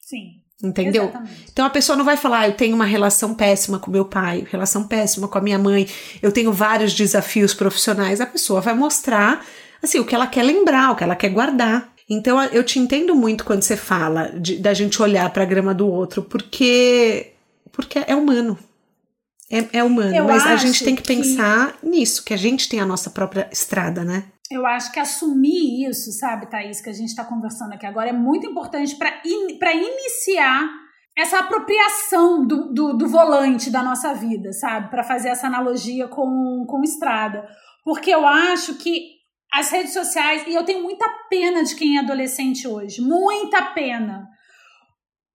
Sim. Entendeu? Exatamente. Então a pessoa não vai falar, ah, eu tenho uma relação péssima com meu pai, relação péssima com a minha mãe, eu tenho vários desafios profissionais. A pessoa vai mostrar assim o que ela quer lembrar, o que ela quer guardar. Então eu te entendo muito quando você fala de, da gente olhar para a grama do outro, porque porque é humano. É, é humano, Eu mas a gente tem que que- pensar nisso, que a gente tem a nossa própria estrada, né? Eu acho que assumir isso, sabe, Thaís, que a gente está conversando aqui agora, é muito importante para in, pra iniciar essa apropriação do, do, do volante da nossa vida, sabe? Para fazer essa analogia com, com estrada. Porque eu acho que as redes sociais, e eu tenho muita pena de quem é adolescente hoje, muita pena.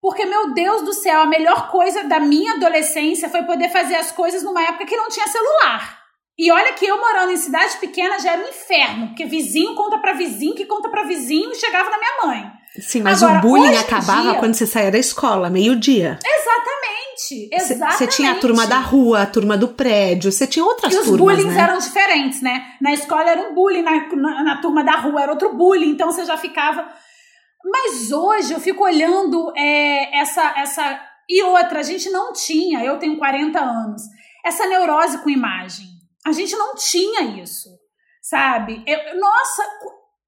Porque, meu Deus do céu, a melhor coisa da minha adolescência foi poder fazer as coisas numa época que não tinha celular. E olha que eu morando em cidade pequena já era um inferno, porque vizinho conta pra vizinho, que conta pra vizinho e chegava na minha mãe. Sim, mas Agora, o bullying acabava dia- quando você saía da escola, meio-dia. Exatamente, Você exatamente. tinha a turma da rua, a turma do prédio, você tinha outras E os turmas, bullying né? eram diferentes, né? Na escola era um bullying, na, na, na turma da rua era outro bullying, então você já ficava. Mas hoje eu fico olhando é, essa, essa. E outra, a gente não tinha, eu tenho 40 anos, essa neurose com imagem. A gente não tinha isso, sabe? Eu- nossa,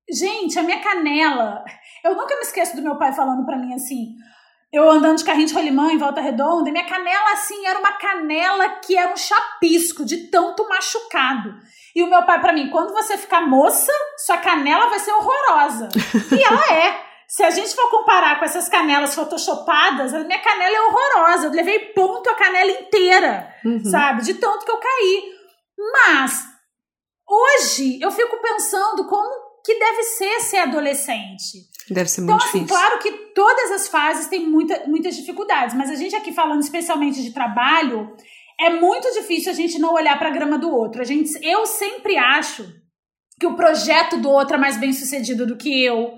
gente, a minha canela. Eu nunca me esqueço do meu pai falando pra mim assim. Eu andando de carrinho de rolimã em volta redonda, e minha canela, assim, era uma canela que era um chapisco de tanto machucado. E o meu pai, pra mim, quando você ficar moça, sua canela vai ser horrorosa. E ela é. Se a gente for comparar com essas canelas photoshopadas, a minha canela é horrorosa. Eu levei ponto a canela inteira, Uhum. sabe? De tanto que eu caí. Mas, hoje, eu fico pensando como que deve ser ser adolescente. Deve ser Então, muito assim, difícil. claro que todas as fases têm muita, muitas dificuldades, mas a gente aqui falando especialmente de trabalho, é muito difícil a gente não olhar para a grama do outro. A gente, eu sempre acho que o projeto do outro é mais bem sucedido do que eu,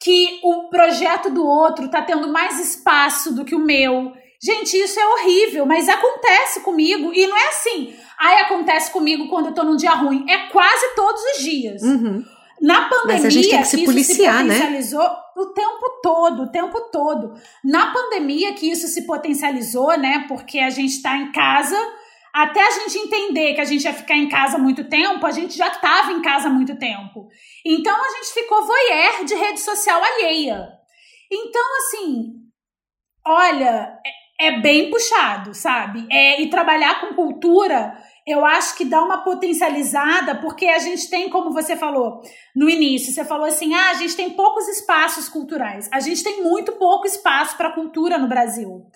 que o projeto do outro tá tendo mais espaço do que o meu. Gente, isso é horrível, mas acontece comigo e não é assim. Ai, acontece comigo quando eu tô num dia ruim. É quase todos os dias. Uhum. Na pandemia, Mas a gente tem que se isso policiar, né? potencializou o tempo todo, o tempo todo. Na pandemia que isso se potencializou, né? Porque a gente tá em casa, até a gente entender que a gente ia ficar em casa muito tempo, a gente já estava em casa muito tempo. Então a gente ficou voyeur de rede social alheia. Então, assim, olha, é, é bem puxado, sabe? É, e trabalhar com cultura, eu acho que dá uma potencializada, porque a gente tem, como você falou no início, você falou assim: ah, a gente tem poucos espaços culturais. A gente tem muito pouco espaço para cultura no Brasil.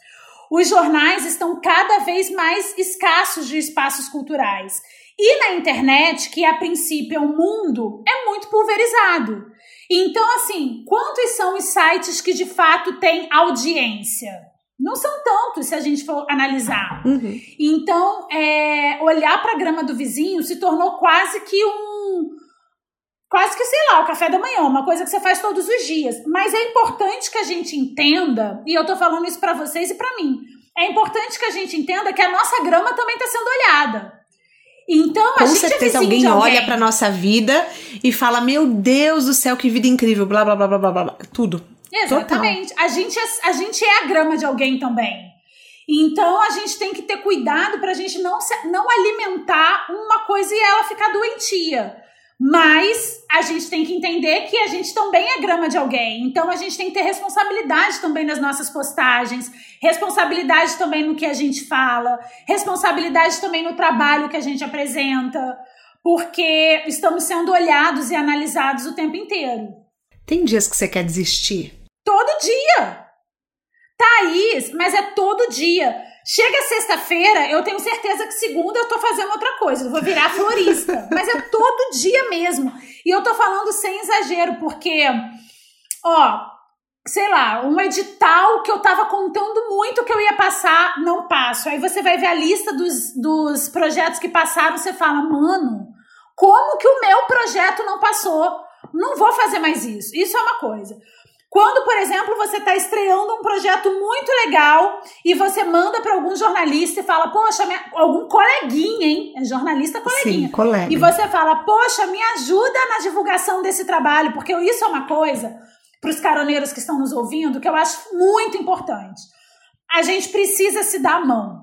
Os jornais estão cada vez mais escassos de espaços culturais. E na internet, que a princípio é um mundo, é muito pulverizado. Então, assim, quantos são os sites que de fato têm audiência? Não são tantos se a gente for analisar. Uhum. Então, é, olhar para a grama do vizinho se tornou quase que um. Quase que, sei lá, o café da manhã, uma coisa que você faz todos os dias. Mas é importante que a gente entenda, e eu tô falando isso para vocês e para mim. É importante que a gente entenda que a nossa grama também está sendo olhada. Então, a Com gente certeza é de alguém olha alguém. pra nossa vida e fala: Meu Deus do céu, que vida incrível, blá blá blá blá blá blá. blá. Tudo. Exatamente. A gente, é, a gente é a grama de alguém também. Então a gente tem que ter cuidado para a gente não, se- não alimentar uma coisa e ela ficar doentia. Mas a gente tem que entender que a gente também é grama de alguém. Então a gente tem que ter responsabilidade também nas nossas postagens, responsabilidade também no que a gente fala, responsabilidade também no trabalho que a gente apresenta, porque estamos sendo olhados e analisados o tempo inteiro. Tem dias que você quer desistir? Todo dia! Thaís, mas é todo dia. Chega sexta-feira, eu tenho certeza que segunda eu tô fazendo outra coisa, eu vou virar florista. Mas é todo dia mesmo. E eu tô falando sem exagero, porque, ó, sei lá, um edital que eu tava contando muito que eu ia passar, não passo. Aí você vai ver a lista dos, dos projetos que passaram, você fala, mano, como que o meu projeto não passou? Não vou fazer mais isso. Isso é uma coisa. Quando, por exemplo, você está estreando um projeto muito legal e você manda para algum jornalista e fala, poxa, minha... algum coleguinha, hein? É jornalista coleguinha. Sim, colega. E você fala, poxa, me ajuda na divulgação desse trabalho, porque isso é uma coisa para os caroneiros que estão nos ouvindo que eu acho muito importante. A gente precisa se dar a mão.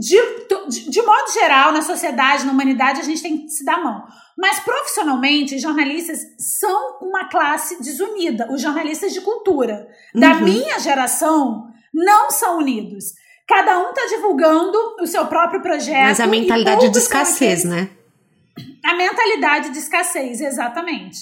De, de, modo geral, na sociedade, na humanidade, a gente tem que se dar mão. Mas profissionalmente, jornalistas são uma classe desunida. Os jornalistas de cultura da uhum. minha geração não são unidos. Cada um está divulgando o seu próprio projeto. Mas a mentalidade de escassez, né? A mentalidade de escassez, exatamente.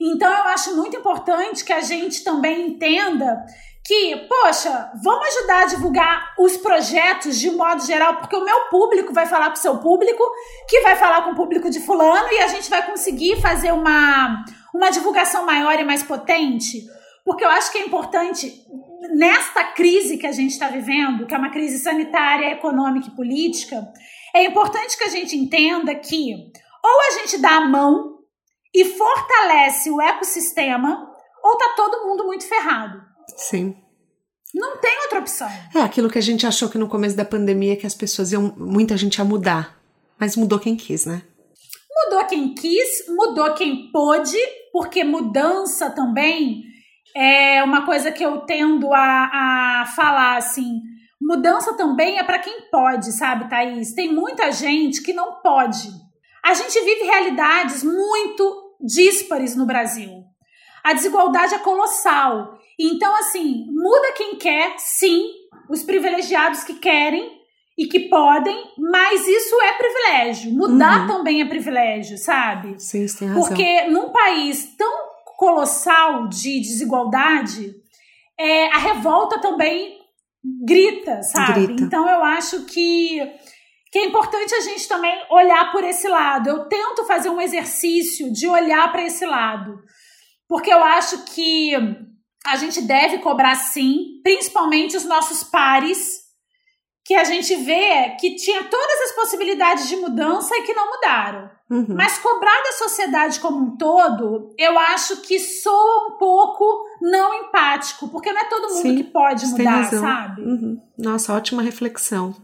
Então eu acho muito importante que a gente também entenda que, poxa, vamos ajudar a divulgar os projetos de um modo geral, porque o meu público vai falar com o seu público, que vai falar com o público de fulano, e a gente vai conseguir fazer uma, uma divulgação maior e mais potente. Porque eu acho que é importante, nesta crise que a gente está vivendo, que é uma crise sanitária, econômica e política, é importante que a gente entenda que ou a gente dá a mão e fortalece o ecossistema, ou tá todo mundo muito ferrado. Sim. Não tem outra opção. É aquilo que a gente achou que no começo da pandemia que as pessoas iam, muita gente ia mudar, mas mudou quem quis, né? Mudou quem quis, mudou quem pôde, porque mudança também é uma coisa que eu tendo a, a falar assim. Mudança também é para quem pode, sabe, Thaís? Tem muita gente que não pode. A gente vive realidades muito díspares no Brasil. A desigualdade é colossal. Então, assim, muda quem quer, sim, os privilegiados que querem e que podem, mas isso é privilégio. Mudar uhum. também é privilégio, sabe? Sim, você tem razão. Porque num país tão colossal de desigualdade, é, a revolta também grita, sabe? Grita. Então eu acho que, que é importante a gente também olhar por esse lado. Eu tento fazer um exercício de olhar para esse lado. Porque eu acho que a gente deve cobrar sim, principalmente os nossos pares, que a gente vê que tinha todas as possibilidades de mudança e que não mudaram. Uhum. Mas cobrar da sociedade como um todo, eu acho que soa um pouco não empático, porque não é todo mundo Sim, que pode mudar, sabe? Uhum. Nossa, ótima reflexão.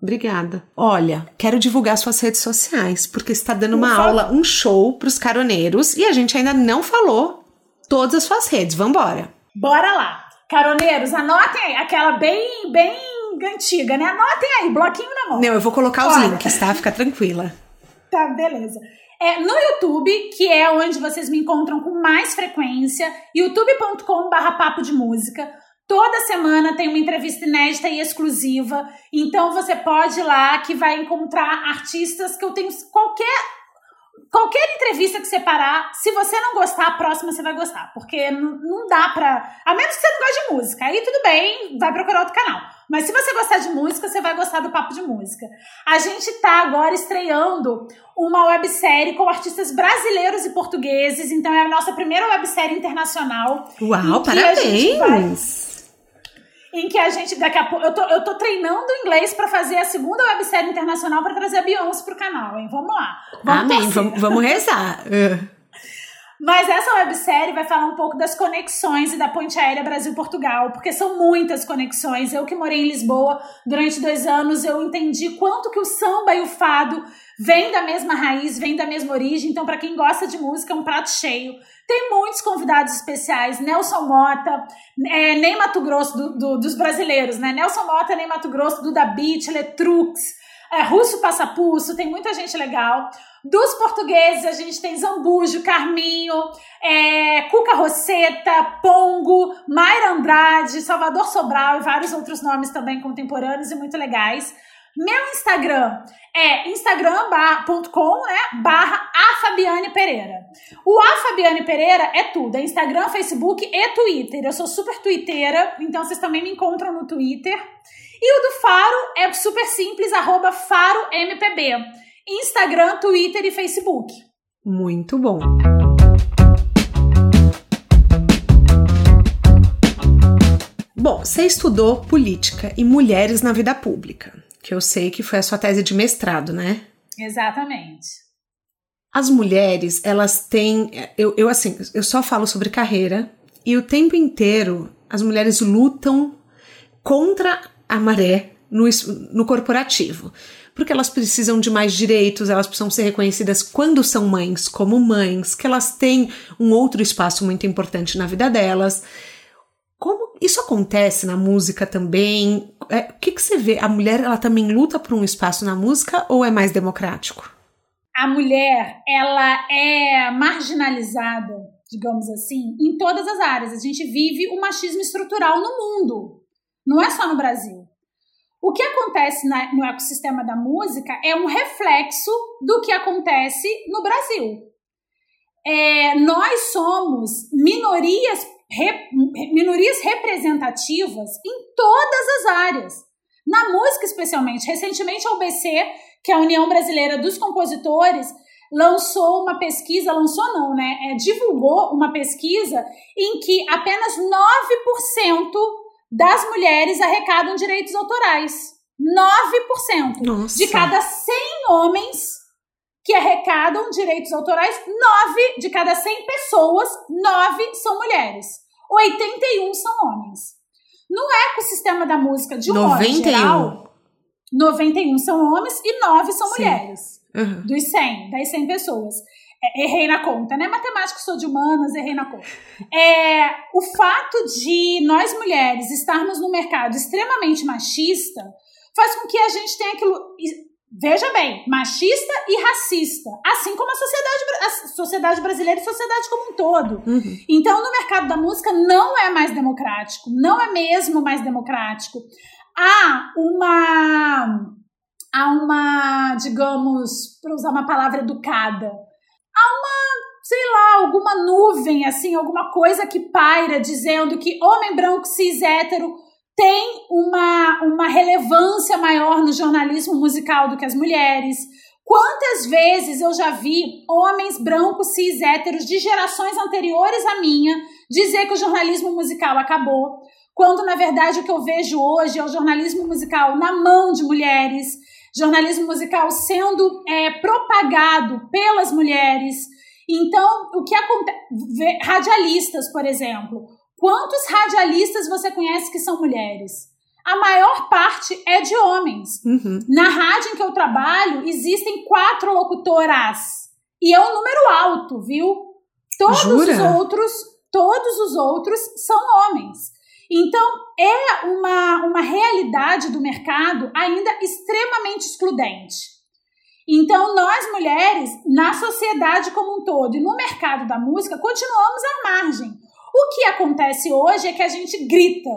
Obrigada. Olha, quero divulgar suas redes sociais, porque está dando uma aula, um show para os caroneiros e a gente ainda não falou todas as suas redes. Vambora! Bora lá! Caroneiros, anotem aí, aquela bem, bem antiga, né? Anotem aí, bloquinho na mão. Não, eu vou colocar os links, tá? Fica tranquila. Tá, beleza. É, no YouTube, que é onde vocês me encontram com mais frequência, youtube.com/barra papo de música. Toda semana tem uma entrevista inédita e exclusiva. Então você pode ir lá que vai encontrar artistas que eu tenho qualquer Qualquer entrevista que você parar, se você não gostar, a próxima você vai gostar. Porque não, não dá pra. A menos que você não goste de música. Aí tudo bem, vai procurar outro canal. Mas se você gostar de música, você vai gostar do papo de música. A gente tá agora estreando uma websérie com artistas brasileiros e portugueses. Então é a nossa primeira websérie internacional. Uau, parabéns! Em que a gente, daqui a pouco, eu tô, eu tô treinando inglês para fazer a segunda websérie internacional para trazer a Beyoncé pro canal, hein? Vamos lá. Vamos Amém, vamos, vamos rezar. Mas essa websérie vai falar um pouco das conexões e da ponte aérea Brasil-Portugal, porque são muitas conexões. Eu que morei em Lisboa durante dois anos, eu entendi quanto que o samba e o fado vêm da mesma raiz, vêm da mesma origem. Então, para quem gosta de música, é um prato cheio. Tem muitos convidados especiais, Nelson Mota, é, Ney Mato Grosso do, do, dos brasileiros, né? Nelson Mota, Ney Mato Grosso, Duda Beat, Letrux, é, Russo Passapulso, tem muita gente legal. Dos portugueses, a gente tem Zambujo, Carminho, é, Cuca Roseta, Pongo, Mayra Andrade, Salvador Sobral e vários outros nomes também contemporâneos e muito legais. Meu Instagram é instagram.com né, barra Fabiane Pereira. O a Fabiane Pereira é tudo, é Instagram, Facebook e Twitter. Eu sou super twitteira, então vocês também me encontram no Twitter. E o do Faro é super simples, arroba FaroMPB. Instagram, Twitter e Facebook. Muito bom. Bom, você estudou política e mulheres na vida pública que eu sei que foi a sua tese de mestrado, né? Exatamente. As mulheres, elas têm. Eu, eu, assim, eu só falo sobre carreira e o tempo inteiro as mulheres lutam contra a maré no, no corporativo. Porque elas precisam de mais direitos, elas precisam ser reconhecidas quando são mães, como mães, que elas têm um outro espaço muito importante na vida delas. Como isso acontece na música também? É, o que, que você vê? A mulher ela também luta por um espaço na música ou é mais democrático? A mulher ela é marginalizada, digamos assim, em todas as áreas. A gente vive o machismo estrutural no mundo, não é só no Brasil. O que acontece na, no ecossistema da música é um reflexo do que acontece no Brasil. É, nós somos minorias rep, minorias representativas em todas as áreas. Na música, especialmente. Recentemente, a UBC, que é a União Brasileira dos Compositores, lançou uma pesquisa, lançou não, né? É, divulgou uma pesquisa em que apenas 9% das mulheres arrecadam direitos autorais. 9%. Nossa. De cada 100 homens que arrecadam direitos autorais, 9 de cada 100 pessoas, 9 são mulheres. 81 são homens. No ecossistema da música, de um 91. modo geral, 91 são homens e 9 são Sim. mulheres. Uhum. Dos 100, das 100 pessoas. Errei na conta, né? Matemática, sou de humanas, errei na conta. É, o fato de nós mulheres estarmos num mercado extremamente machista faz com que a gente tenha que Veja bem, machista e racista, assim como a sociedade, a sociedade brasileira e a sociedade como um todo. Uhum. Então, no mercado da música não é mais democrático, não é mesmo mais democrático. Há uma, há uma, digamos, para usar uma palavra educada, uma, sei lá, alguma nuvem, assim, alguma coisa que paira dizendo que homem branco cis hétero tem uma, uma relevância maior no jornalismo musical do que as mulheres. Quantas vezes eu já vi homens brancos, cis, héteros de gerações anteriores à minha dizer que o jornalismo musical acabou, quando na verdade o que eu vejo hoje é o jornalismo musical na mão de mulheres, jornalismo musical sendo é, propagado pelas mulheres. Então, o que acontece? Radialistas, por exemplo. Quantos radialistas você conhece que são mulheres? A maior parte é de homens. Uhum. Na rádio em que eu trabalho, existem quatro locutoras. E é um número alto, viu? Todos Jura? os outros, todos os outros são homens. Então, é uma, uma realidade do mercado ainda extremamente excludente. Então, nós mulheres, na sociedade como um todo e no mercado da música, continuamos à margem. O que acontece hoje é que a gente grita.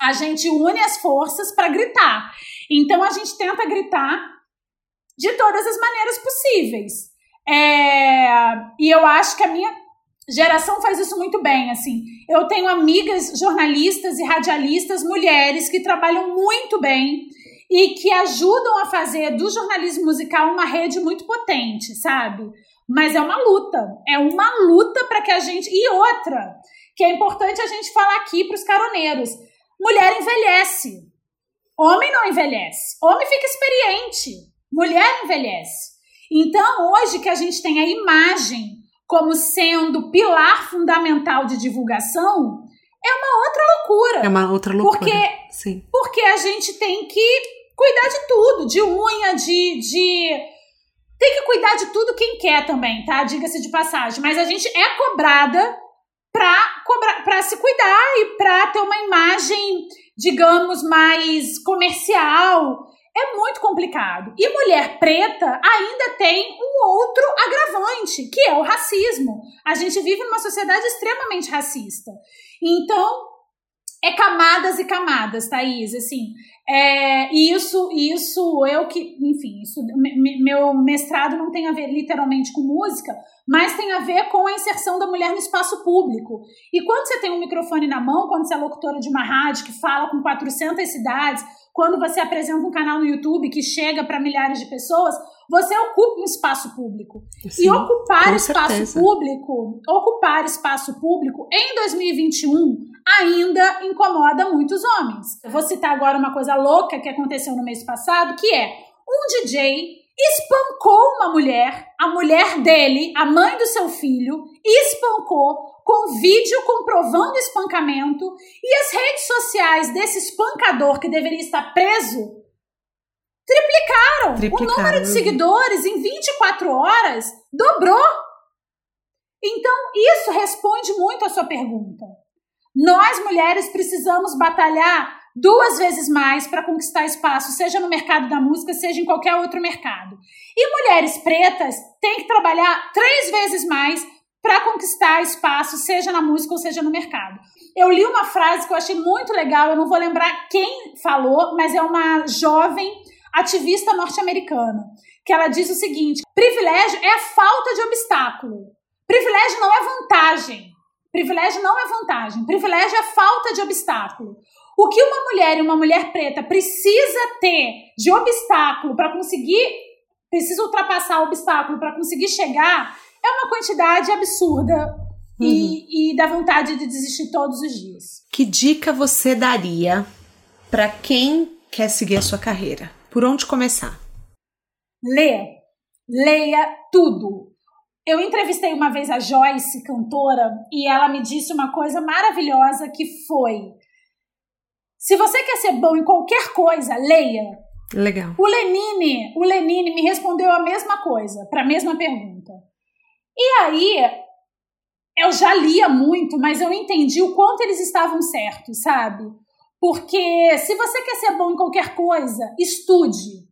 A gente une as forças para gritar. Então a gente tenta gritar de todas as maneiras possíveis. É... E eu acho que a minha geração faz isso muito bem. Assim, eu tenho amigas jornalistas e radialistas mulheres que trabalham muito bem e que ajudam a fazer do jornalismo musical uma rede muito potente, sabe? Mas é uma luta, é uma luta para que a gente. E outra, que é importante a gente falar aqui para os caroneiros: mulher envelhece, homem não envelhece, homem fica experiente, mulher envelhece. Então, hoje que a gente tem a imagem como sendo pilar fundamental de divulgação, é uma outra loucura. É uma outra loucura. Porque, Sim. porque a gente tem que cuidar de tudo, de unha, de, de tem que cuidar de tudo quem quer também, tá? Diga-se de passagem. Mas a gente é cobrada para se cuidar e para ter uma imagem, digamos, mais comercial. É muito complicado. E mulher preta ainda tem um outro agravante, que é o racismo. A gente vive numa sociedade extremamente racista. Então, é camadas e camadas, Thaís, assim. É, isso, isso, eu que, enfim, isso, meu mestrado não tem a ver literalmente com música, mas tem a ver com a inserção da mulher no espaço público. E quando você tem um microfone na mão, quando você é locutora de uma rádio que fala com 400 cidades, quando você apresenta um canal no YouTube que chega para milhares de pessoas, você ocupa um espaço público. Sim, e ocupar espaço certeza. público, ocupar espaço público em 2021 ainda incomoda muitos homens. Eu vou citar agora uma coisa louca que aconteceu no mês passado, que é um DJ espancou uma mulher, a mulher dele, a mãe do seu filho, espancou com vídeo comprovando espancamento e as redes sociais desse espancador que deveria estar preso triplicaram. triplicaram. O número de seguidores em 24 horas dobrou. Então, isso responde muito à sua pergunta. Nós, mulheres, precisamos batalhar duas vezes mais para conquistar espaço, seja no mercado da música, seja em qualquer outro mercado. E mulheres pretas têm que trabalhar três vezes mais para conquistar espaço, seja na música ou seja no mercado. Eu li uma frase que eu achei muito legal, eu não vou lembrar quem falou, mas é uma jovem ativista norte-americana, que ela diz o seguinte: privilégio é a falta de obstáculo. Privilégio não é vantagem. Privilégio não é vantagem. Privilégio é falta de obstáculo. O que uma mulher e uma mulher preta precisa ter de obstáculo para conseguir, precisa ultrapassar o obstáculo para conseguir chegar, é uma quantidade absurda uhum. e, e dá vontade de desistir todos os dias. Que dica você daria para quem quer seguir a sua carreira? Por onde começar? Lê. Leia tudo. Eu entrevistei uma vez a Joyce, cantora, e ela me disse uma coisa maravilhosa que foi: se você quer ser bom em qualquer coisa, leia. Legal. O Lenine, o Lenine me respondeu a mesma coisa, para a mesma pergunta. E aí, eu já lia muito, mas eu entendi o quanto eles estavam certos, sabe? Porque se você quer ser bom em qualquer coisa, estude.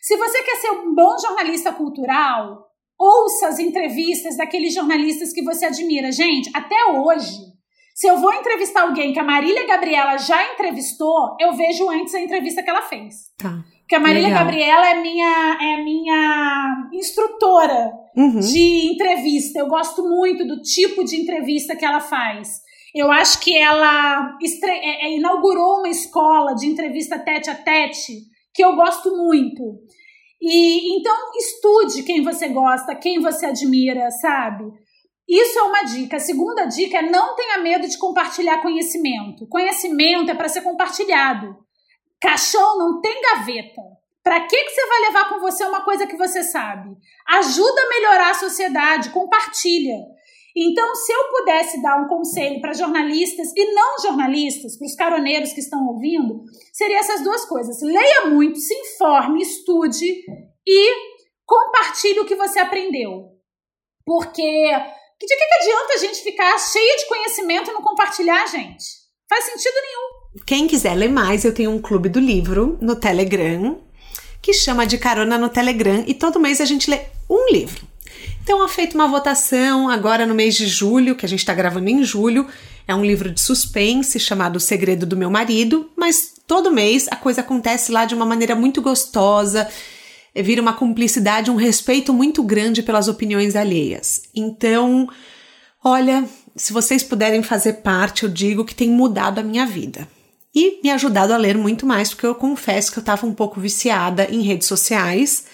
Se você quer ser um bom jornalista cultural, ouça as entrevistas daqueles jornalistas que você admira. Gente, até hoje, se eu vou entrevistar alguém que a Marília Gabriela já entrevistou, eu vejo antes a entrevista que ela fez. Tá. Porque a Marília Legal. Gabriela é minha, é minha instrutora uhum. de entrevista. Eu gosto muito do tipo de entrevista que ela faz. Eu acho que ela. É, é, inaugurou uma escola de entrevista tete a tete que eu gosto muito. E então estude quem você gosta, quem você admira, sabe? Isso é uma dica. A segunda dica é não tenha medo de compartilhar conhecimento. Conhecimento é para ser compartilhado. Caixão não tem gaveta. Para que, que você vai levar com você uma coisa que você sabe? Ajuda a melhorar a sociedade, compartilha. Então, se eu pudesse dar um conselho para jornalistas e não jornalistas, para os caroneiros que estão ouvindo, seria essas duas coisas. Leia muito, se informe, estude e compartilhe o que você aprendeu. Porque de que, que adianta a gente ficar cheia de conhecimento e não compartilhar, gente? Faz sentido nenhum. Quem quiser ler mais, eu tenho um clube do livro no Telegram que chama de Carona no Telegram e todo mês a gente lê um livro. Então, é feita uma votação agora no mês de julho, que a gente está gravando em julho. É um livro de suspense chamado O Segredo do Meu Marido, mas todo mês a coisa acontece lá de uma maneira muito gostosa, vira uma cumplicidade, um respeito muito grande pelas opiniões alheias. Então, olha, se vocês puderem fazer parte, eu digo que tem mudado a minha vida e me ajudado a ler muito mais, porque eu confesso que eu estava um pouco viciada em redes sociais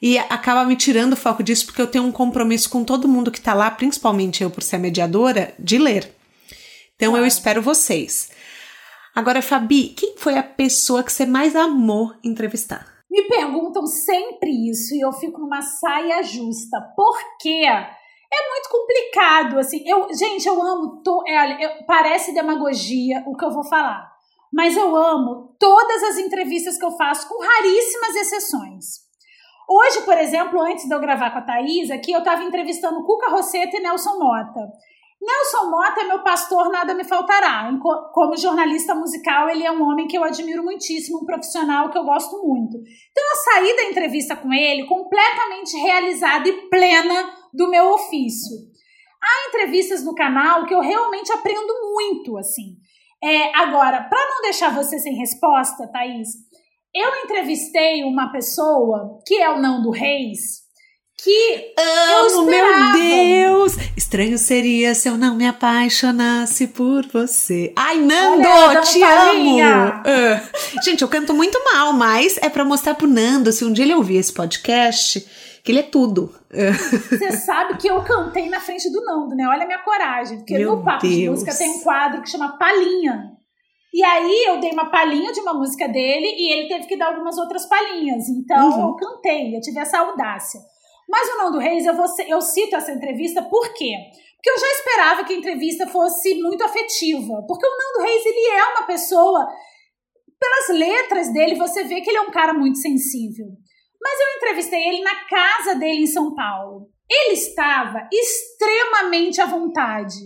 e acaba me tirando o foco disso, porque eu tenho um compromisso com todo mundo que está lá, principalmente eu por ser mediadora, de ler. Então eu espero vocês. Agora, Fabi, quem foi a pessoa que você mais amou entrevistar? Me perguntam sempre isso e eu fico numa saia justa. Por quê? É muito complicado, assim. Eu, gente, eu amo. To, é, eu, parece demagogia o que eu vou falar mas eu amo todas as entrevistas que eu faço, com raríssimas exceções. Hoje, por exemplo, antes de eu gravar com a Thaís, aqui eu estava entrevistando Cuca Rosseto e Nelson Mota. Nelson Mota é meu pastor, nada me faltará. Como jornalista musical, ele é um homem que eu admiro muitíssimo, um profissional que eu gosto muito. Então eu saí da entrevista com ele completamente realizada e plena do meu ofício. Há entrevistas no canal que eu realmente aprendo muito, assim. É, agora, para não deixar você sem resposta, Thaís, eu entrevistei uma pessoa que é o Nando Reis, que amo, meu Deus! Estranho seria se eu não me apaixonasse por você. Ai, Nando, Olha, te amo! Uh. Gente, eu canto muito mal, mas é para mostrar pro Nando, se um dia ele ouvir esse podcast, que ele é tudo. Você sabe que eu cantei na frente do Nando, né? Olha a minha coragem. Porque meu no Papo Deus. de Música tem um quadro que chama Palhinha. E aí eu dei uma palhinha de uma música dele e ele teve que dar algumas outras palhinhas. Então uhum. eu cantei, eu tive essa audácia. Mas o Nando Reis, eu, vou, eu cito essa entrevista por quê? Porque eu já esperava que a entrevista fosse muito afetiva. Porque o Nando Reis, ele é uma pessoa. Pelas letras dele, você vê que ele é um cara muito sensível. Mas eu entrevistei ele na casa dele em São Paulo. Ele estava extremamente à vontade.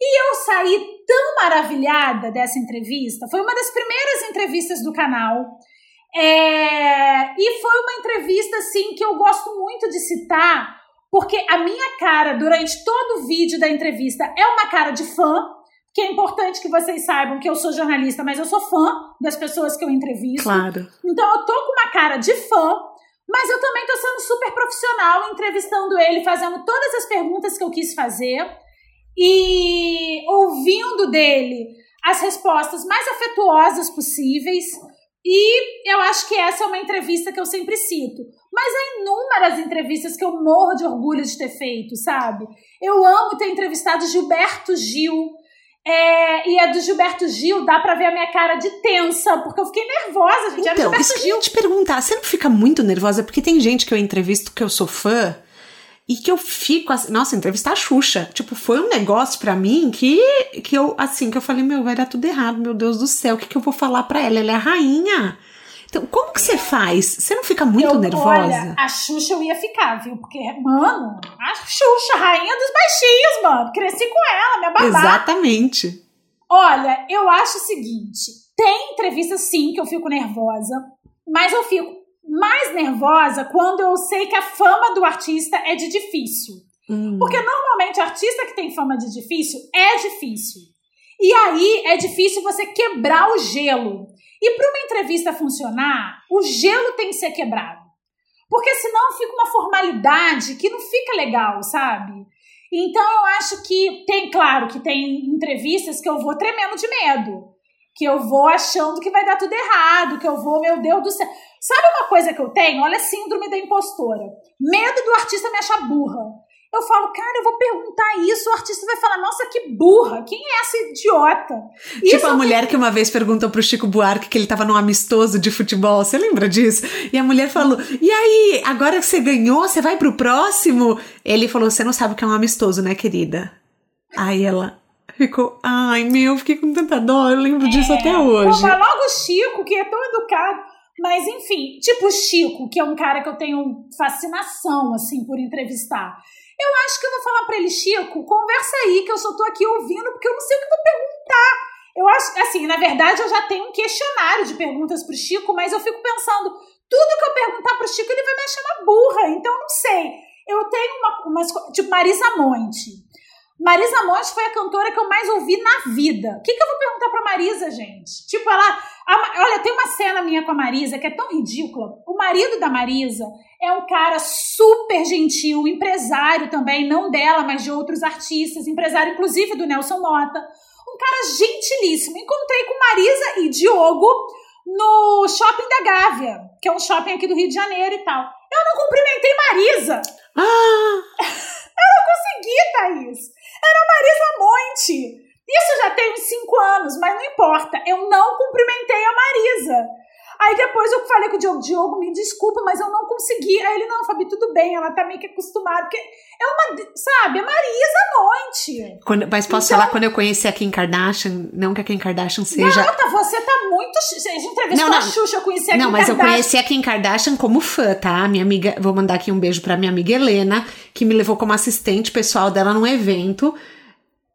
E eu saí tão maravilhada dessa entrevista. Foi uma das primeiras entrevistas do canal. É, e foi uma entrevista assim que eu gosto muito de citar, porque a minha cara durante todo o vídeo da entrevista é uma cara de fã, que é importante que vocês saibam que eu sou jornalista, mas eu sou fã das pessoas que eu entrevisto. Claro. Então eu tô com uma cara de fã, mas eu também tô sendo super profissional entrevistando ele, fazendo todas as perguntas que eu quis fazer e ouvindo dele as respostas mais afetuosas possíveis. E eu acho que essa é uma entrevista que eu sempre cito. Mas há inúmeras entrevistas que eu morro de orgulho de ter feito, sabe? Eu amo ter entrevistado Gilberto Gil. É, e a do Gilberto Gil dá pra ver a minha cara de tensa, porque eu fiquei nervosa, gente. Então, isso que eu ia te perguntar, você não fica muito nervosa? Porque tem gente que eu entrevisto que eu sou fã e que eu fico assim, nossa, entrevistar a Xuxa, tipo, foi um negócio para mim que, que eu, assim, que eu falei, meu, vai dar tudo errado, meu Deus do céu, o que, que eu vou falar para ela? Ela é a rainha. Então, como que você faz? Você não fica muito eu, nervosa? Olha, a Xuxa eu ia ficar, viu? Porque, mano, a Xuxa, rainha dos baixinhos, mano. Cresci com ela, minha babá. Exatamente. Olha, eu acho o seguinte: tem entrevista sim que eu fico nervosa, mas eu fico mais nervosa quando eu sei que a fama do artista é de difícil. Hum. Porque normalmente artista que tem fama de difícil é difícil. E aí é difícil você quebrar o gelo. E para uma entrevista funcionar, o gelo tem que ser quebrado. Porque senão fica uma formalidade que não fica legal, sabe? Então eu acho que tem, claro, que tem entrevistas que eu vou tremendo de medo. Que eu vou achando que vai dar tudo errado, que eu vou, meu Deus do céu. Sabe uma coisa que eu tenho? Olha a síndrome da impostora. Medo do artista me achar burra. Eu falo, cara, eu vou perguntar isso, o artista vai falar, nossa, que burra, quem é essa idiota? Tipo isso a mulher que uma vez perguntou pro Chico Buarque que ele tava num amistoso de futebol, você lembra disso? E a mulher falou, e aí, agora que você ganhou, você vai pro próximo? Ele falou, você não sabe o que é um amistoso, né, querida? Aí ela, Ficou, ai meu, fiquei com tanta dó, eu lembro disso é, até hoje. Mas logo o Chico, que é tão educado. Mas enfim, tipo o Chico, que é um cara que eu tenho fascinação, assim, por entrevistar. Eu acho que eu vou falar para ele, Chico, conversa aí, que eu só tô aqui ouvindo, porque eu não sei o que vou perguntar. Eu acho, assim, na verdade eu já tenho um questionário de perguntas pro Chico, mas eu fico pensando, tudo que eu perguntar pro Chico, ele vai me achar burra, então não sei. Eu tenho uma, umas, tipo, Marisa Monte. Marisa Monte foi a cantora que eu mais ouvi na vida. O que, que eu vou perguntar pra Marisa, gente? Tipo, ela. A, olha, tem uma cena minha com a Marisa que é tão ridícula. O marido da Marisa é um cara super gentil, empresário também, não dela, mas de outros artistas, empresário inclusive do Nelson Mota. Um cara gentilíssimo. Encontrei com Marisa e Diogo no shopping da Gávea, que é um shopping aqui do Rio de Janeiro e tal. Eu não cumprimentei Marisa. Ah! eu não consegui, Thaís. Era Marisa Monte. Isso já tem uns cinco anos, mas não importa. Eu não cumprimentei a Marisa. Aí depois eu falei com o Diogo, Diogo, me desculpa, mas eu não consegui. Aí ele, não, Fabi, tudo bem, ela tá meio que acostumada, porque é uma, sabe, é Marisa Monte. Quando, mas posso então, falar, quando eu conheci a Kim Kardashian, não que a Kim Kardashian seja... Não, tá, você tá muito... A gente entrevistou não, não, a Xuxa, eu conheci a Não, Kim mas Kardashian. eu conheci a Kim Kardashian como fã, tá? Minha amiga, vou mandar aqui um beijo pra minha amiga Helena, que me levou como assistente pessoal dela num evento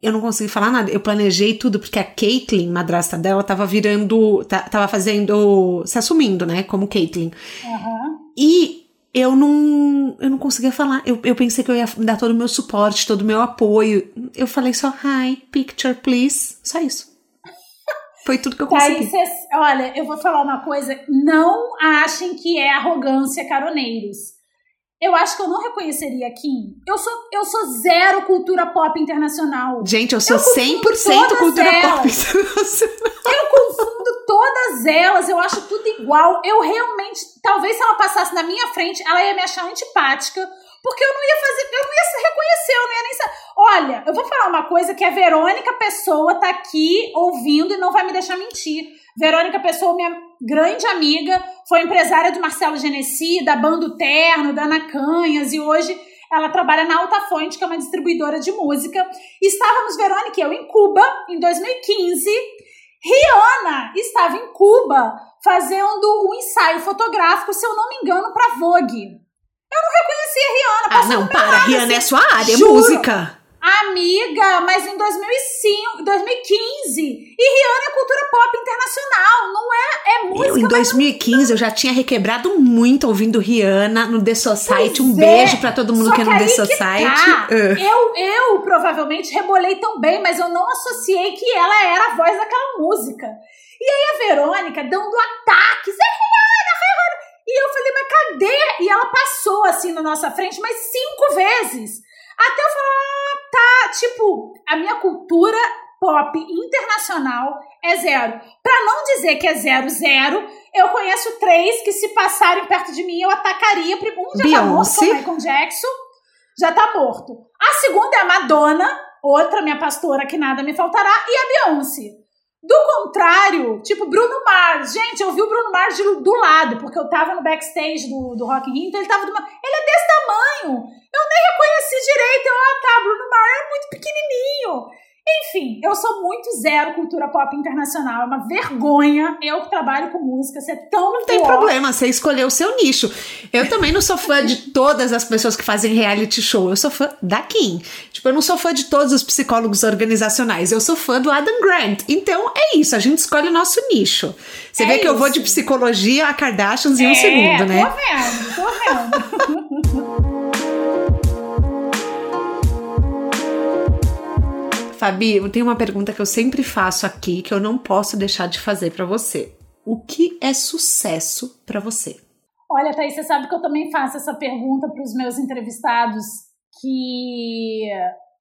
eu não consegui falar nada. Eu planejei tudo, porque a Caitlyn, madrasta dela, tava virando. tava fazendo. se assumindo, né? Como Caitlyn. Uhum. E eu não, eu não conseguia falar. Eu, eu pensei que eu ia dar todo o meu suporte, todo o meu apoio. Eu falei só, hi, picture, please. Só isso. Foi tudo que eu consegui. Aí, cês, olha, eu vou falar uma coisa. Não achem que é arrogância, caroneiros eu acho que eu não reconheceria Kim. Eu sou, eu sou zero cultura pop internacional. Gente, eu sou eu 100% cultura elas. pop internacional. Eu confundo todas elas, eu acho tudo igual. Eu realmente, talvez se ela passasse na minha frente, ela ia me achar antipática, porque eu não ia fazer, eu não ia reconhecer, eu não ia nem saber. Olha, eu vou falar uma coisa que a Verônica Pessoa tá aqui ouvindo e não vai me deixar mentir. Verônica Pessoa, minha grande amiga, foi empresária do Marcelo Genesi, da Bando Terno, da Ana Canhas, e hoje ela trabalha na Alta Fonte, que é uma distribuidora de música. Estávamos, Verônica e eu, em Cuba, em 2015. Rihanna estava em Cuba fazendo um ensaio fotográfico, se eu não me engano, para Vogue. Eu não reconhecia a Rihanna. Ah, não, para, lado, Rihanna é assim, é sua área, é juro. música. Amiga, mas em 2005, 2015. E Rihanna é cultura pop internacional, não é, é música. Eu, em 2015 eu já tinha requebrado muito ouvindo Rihanna no The Society. Pois um é. beijo para todo mundo Só que é no The Society. Tá. Uh. Eu, eu provavelmente rebolei tão bem, mas eu não associei que ela era a voz daquela música. E aí a Verônica dando ataques, é Rihanna. E eu falei, mas cadê? E ela passou assim na nossa frente mais cinco vezes. Até eu falar, ah, tá, tipo, a minha cultura pop internacional é zero. Para não dizer que é zero, zero, eu conheço três que se passarem perto de mim eu atacaria. Um já Beyoncé. tá morto, o Michael Jackson, já tá morto. A segunda é a Madonna, outra minha pastora que nada me faltará, e a Beyoncé. Do contrário, tipo Bruno Mars. Gente, eu vi o Bruno Mars do lado, porque eu tava no backstage do, do Rock in Rio, então ele tava do Ele é desse tamanho. Eu nem reconheci direito. Eu, ah, tá, Bruno Mars é muito pequenininho. Enfim, eu sou muito zero cultura pop internacional. É uma vergonha eu que trabalho com música ser tão Não tem problema, você escolheu o seu nicho. Eu também não sou fã de todas as pessoas que fazem reality show. Eu sou fã da Kim. Tipo, eu não sou fã de todos os psicólogos organizacionais. Eu sou fã do Adam Grant. Então é isso, a gente escolhe o nosso nicho. Você é vê isso. que eu vou de psicologia a Kardashians em um é, segundo, né? Tô vendo, tô vendo. Fabi, tenho uma pergunta que eu sempre faço aqui que eu não posso deixar de fazer para você. O que é sucesso para você? Olha, Thaís, você sabe que eu também faço essa pergunta para os meus entrevistados, que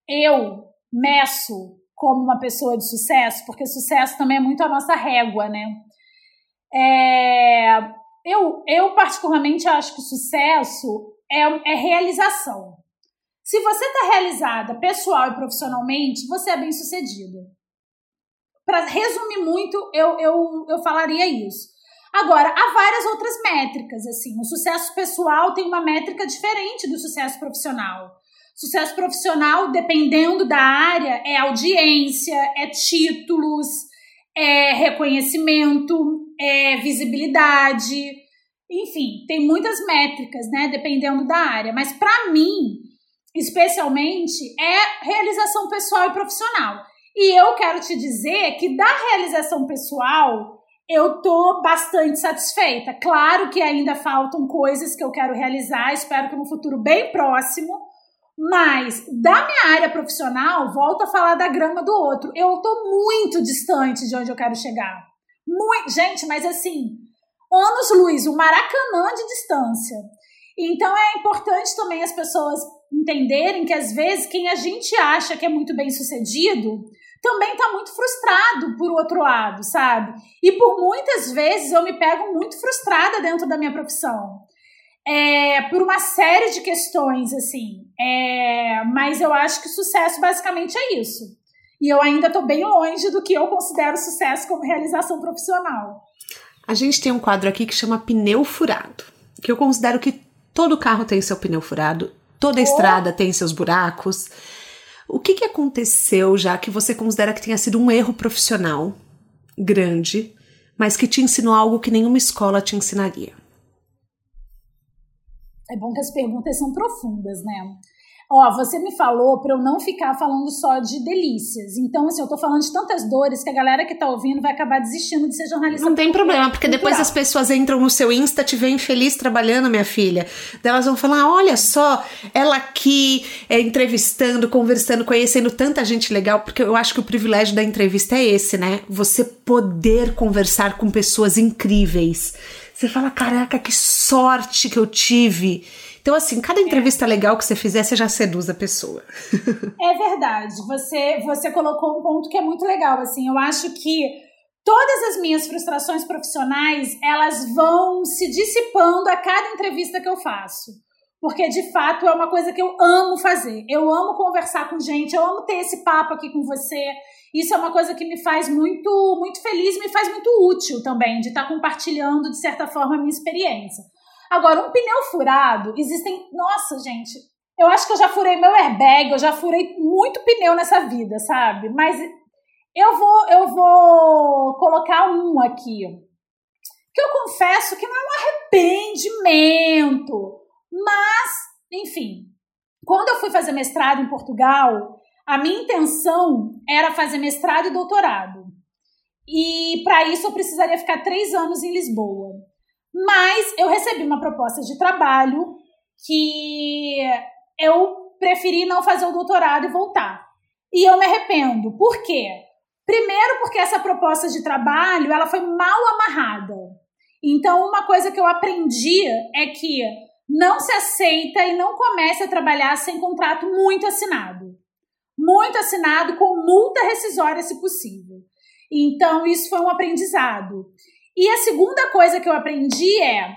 eu meço como uma pessoa de sucesso, porque sucesso também é muito a nossa régua, né? É, eu, eu, particularmente, acho que sucesso é, é realização. Se você está realizada pessoal e profissionalmente, você é bem sucedida. Para resumir muito, eu, eu, eu falaria isso. Agora, há várias outras métricas, assim. O sucesso pessoal tem uma métrica diferente do sucesso profissional. Sucesso profissional, dependendo da área, é audiência, é títulos, é reconhecimento, é visibilidade. Enfim, tem muitas métricas, né, dependendo da área. Mas para mim, especialmente, é realização pessoal e profissional. E eu quero te dizer que da realização pessoal, eu tô bastante satisfeita. Claro que ainda faltam coisas que eu quero realizar, espero que no futuro bem próximo, mas da minha área profissional, volto a falar da grama do outro. Eu tô muito distante de onde eu quero chegar. Muito, gente, mas assim, anos luz, o Maracanã de distância. Então é importante também as pessoas entenderem que às vezes quem a gente acha que é muito bem sucedido também está muito frustrado por outro lado, sabe? E por muitas vezes eu me pego muito frustrada dentro da minha profissão. É, por uma série de questões, assim. É, mas eu acho que sucesso basicamente é isso. E eu ainda estou bem longe do que eu considero sucesso como realização profissional. A gente tem um quadro aqui que chama pneu furado, que eu considero que todo carro tem seu pneu furado Toda estrada tem seus buracos. O que, que aconteceu já que você considera que tenha sido um erro profissional grande, mas que te ensinou algo que nenhuma escola te ensinaria? É bom que as perguntas são profundas, né? Ó, você me falou para eu não ficar falando só de delícias. Então, assim, eu tô falando de tantas dores que a galera que tá ouvindo vai acabar desistindo de ser jornalista. Não tem problema, porque depois as pessoas entram no seu Insta, te veem feliz trabalhando, minha filha. Daí elas vão falar: olha só, ela aqui é, entrevistando, conversando, conhecendo tanta gente legal, porque eu acho que o privilégio da entrevista é esse, né? Você poder conversar com pessoas incríveis. Você fala: caraca, que sorte que eu tive então, assim, cada entrevista é. legal que você fizer, você já seduz a pessoa. é verdade. Você, você colocou um ponto que é muito legal. Assim, eu acho que todas as minhas frustrações profissionais, elas vão se dissipando a cada entrevista que eu faço. Porque, de fato, é uma coisa que eu amo fazer. Eu amo conversar com gente, eu amo ter esse papo aqui com você. Isso é uma coisa que me faz muito, muito feliz, me faz muito útil também, de estar compartilhando, de certa forma, a minha experiência. Agora, um pneu furado, existem. Nossa, gente, eu acho que eu já furei meu airbag, eu já furei muito pneu nessa vida, sabe? Mas eu vou, eu vou colocar um aqui. Que eu confesso que não é um arrependimento. Mas, enfim, quando eu fui fazer mestrado em Portugal, a minha intenção era fazer mestrado e doutorado. E para isso eu precisaria ficar três anos em Lisboa. Mas eu recebi uma proposta de trabalho que eu preferi não fazer o doutorado e voltar. E eu me arrependo. Por quê? Primeiro porque essa proposta de trabalho, ela foi mal amarrada. Então, uma coisa que eu aprendi é que não se aceita e não comece a trabalhar sem contrato muito assinado. Muito assinado com multa rescisória, se possível. Então, isso foi um aprendizado. E a segunda coisa que eu aprendi é: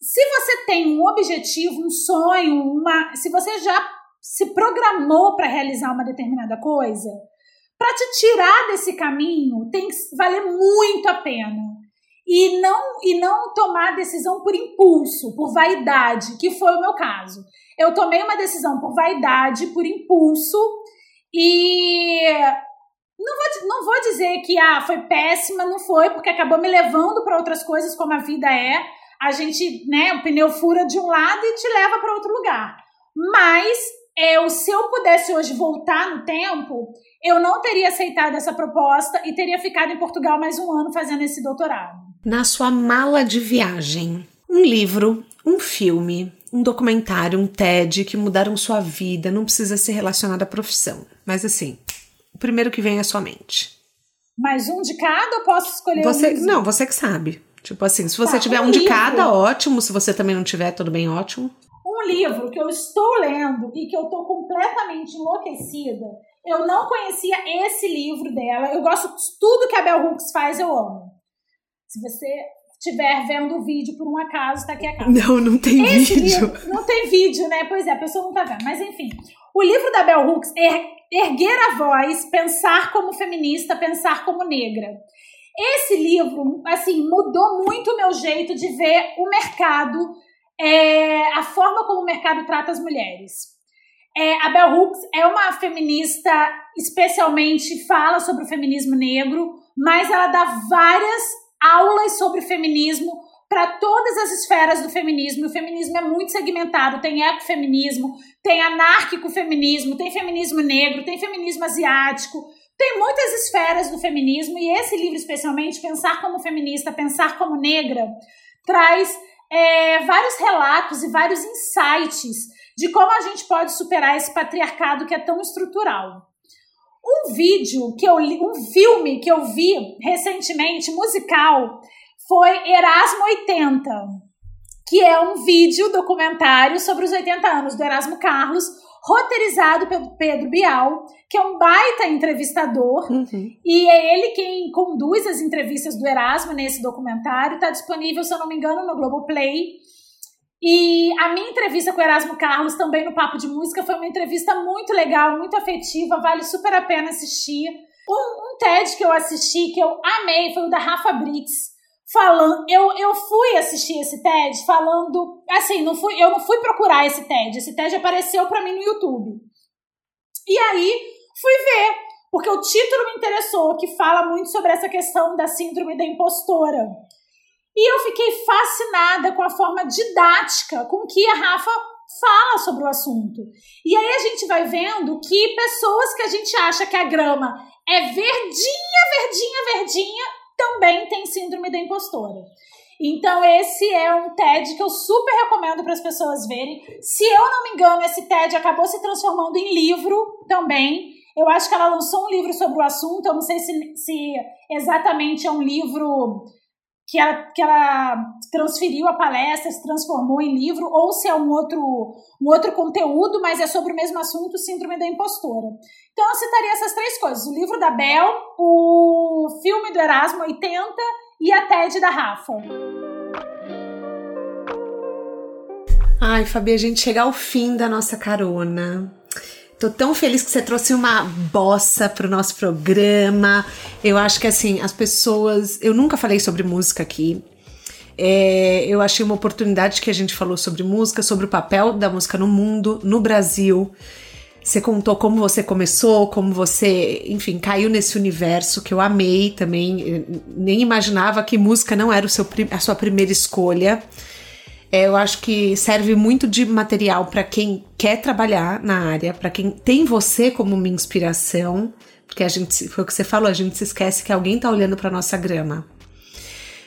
se você tem um objetivo, um sonho, uma, se você já se programou para realizar uma determinada coisa, para te tirar desse caminho tem que valer muito a pena. E não e não tomar decisão por impulso, por vaidade, que foi o meu caso. Eu tomei uma decisão por vaidade, por impulso, e não vou, não vou dizer que ah, foi péssima, não foi, porque acabou me levando para outras coisas, como a vida é. A gente, né, o pneu fura de um lado e te leva para outro lugar. Mas eu, se eu pudesse hoje voltar no tempo, eu não teria aceitado essa proposta e teria ficado em Portugal mais um ano fazendo esse doutorado. Na sua mala de viagem, um livro, um filme, um documentário, um TED que mudaram sua vida, não precisa ser relacionado à profissão, mas assim, o primeiro que vem à sua mente? Mais um de cada ou posso escolher você, um? Não, você que sabe. Tipo assim, se você tá, tiver um, um de cada, ótimo. Se você também não tiver, tudo bem, ótimo. Um livro que eu estou lendo e que eu estou completamente enlouquecida. Eu não conhecia esse livro dela. Eu gosto de tudo que a Bell Hooks faz, eu amo. Se você estiver vendo o vídeo por um acaso, tá aqui a casa. Não, não tem esse vídeo. Livro, não tem vídeo, né? Pois é, a pessoa não tá vendo. Mas enfim, o livro da Bell Hooks é erguer a voz, pensar como feminista, pensar como negra. Esse livro, assim, mudou muito o meu jeito de ver o mercado, é, a forma como o mercado trata as mulheres. É, a Bell Hooks é uma feminista, especialmente fala sobre o feminismo negro, mas ela dá várias aulas sobre feminismo para todas as esferas do feminismo. O feminismo é muito segmentado, tem ecofeminismo, tem anárquico feminismo, tem feminismo negro, tem feminismo asiático, tem muitas esferas do feminismo e esse livro especialmente, Pensar como Feminista, Pensar como Negra, traz é, vários relatos e vários insights de como a gente pode superar esse patriarcado que é tão estrutural. Um vídeo que eu li, um filme que eu vi recentemente, musical, foi Erasmo 80, que é um vídeo documentário sobre os 80 anos do Erasmo Carlos, roteirizado pelo Pedro Bial, que é um baita entrevistador, uhum. e é ele quem conduz as entrevistas do Erasmo nesse documentário. Está disponível, se eu não me engano, no Globoplay. E a minha entrevista com o Erasmo Carlos, também no Papo de Música, foi uma entrevista muito legal, muito afetiva, vale super a pena assistir. Um, um TED que eu assisti, que eu amei, foi o da Rafa Brits, falando. Eu, eu fui assistir esse TED falando. Assim, não fui, eu não fui procurar esse TED. Esse TED apareceu para mim no YouTube. E aí fui ver, porque o título me interessou, que fala muito sobre essa questão da síndrome da impostora. E eu fiquei fascinada com a forma didática com que a Rafa fala sobre o assunto. E aí a gente vai vendo que pessoas que a gente acha que a grama é verdinha, verdinha, verdinha, também tem síndrome da impostora. Então, esse é um TED que eu super recomendo para as pessoas verem. Se eu não me engano, esse TED acabou se transformando em livro também. Eu acho que ela lançou um livro sobre o assunto. Eu não sei se, se exatamente é um livro que ela, que ela transferiu a palestra, se transformou em livro, ou se é um outro, um outro conteúdo, mas é sobre o mesmo assunto, Síndrome da Impostora. Então eu citaria essas três coisas: o livro da Bel, o filme do Erasmo 80 e a TED da Rafa. Ai, Fabi, a gente chega ao fim da nossa carona. Tô tão feliz que você trouxe uma bossa pro nosso programa. Eu acho que assim, as pessoas. Eu nunca falei sobre música aqui. É, eu achei uma oportunidade que a gente falou sobre música, sobre o papel da música no mundo, no Brasil. Você contou como você começou, como você, enfim, caiu nesse universo que eu amei também. Eu nem imaginava que música não era o seu, a sua primeira escolha. É, eu acho que serve muito de material para quem quer trabalhar na área, para quem tem você como uma inspiração, porque a gente, foi o que você falou, a gente se esquece que alguém tá olhando para nossa grama.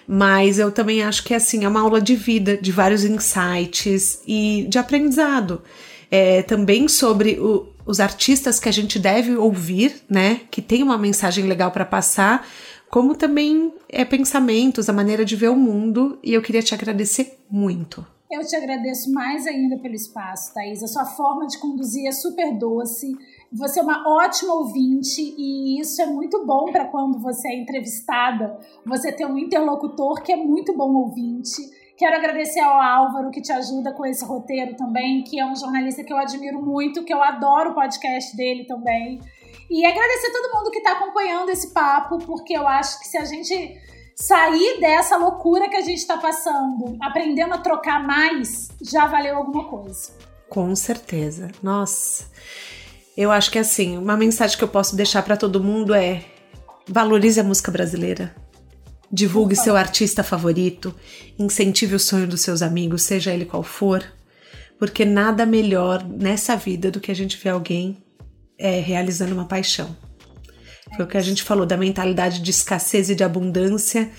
Mas eu também acho que assim, é uma aula de vida, de vários insights e de aprendizado. É, também sobre o, os artistas que a gente deve ouvir, né? Que tem uma mensagem legal para passar, como também é, pensamentos, a maneira de ver o mundo, e eu queria te agradecer muito. Eu te agradeço mais ainda pelo espaço, Thaís. A sua forma de conduzir é super doce. Você é uma ótima ouvinte e isso é muito bom para quando você é entrevistada. Você ter um interlocutor que é muito bom ouvinte. Quero agradecer ao Álvaro que te ajuda com esse roteiro também, que é um jornalista que eu admiro muito, que eu adoro o podcast dele também. E agradecer todo mundo que está acompanhando esse papo, porque eu acho que se a gente sair dessa loucura que a gente está passando, aprendendo a trocar mais, já valeu alguma coisa. Com certeza. Nossa. Eu acho que assim, uma mensagem que eu posso deixar para todo mundo é: valorize a música brasileira. Divulgue seu artista favorito, incentive o sonho dos seus amigos, seja ele qual for, porque nada melhor nessa vida do que a gente ver alguém é, realizando uma paixão. Foi o que a gente falou da mentalidade de escassez e de abundância.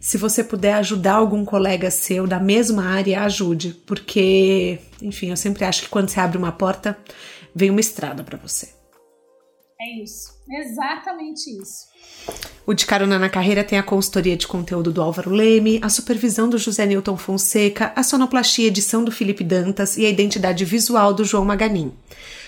Se você puder ajudar algum colega seu da mesma área, ajude, porque, enfim, eu sempre acho que quando você abre uma porta, vem uma estrada para você. É isso, exatamente isso. O De Carona na Carreira tem a consultoria de conteúdo do Álvaro Leme, a supervisão do José Newton Fonseca, a sonoplastia edição do Felipe Dantas e a identidade visual do João Maganin.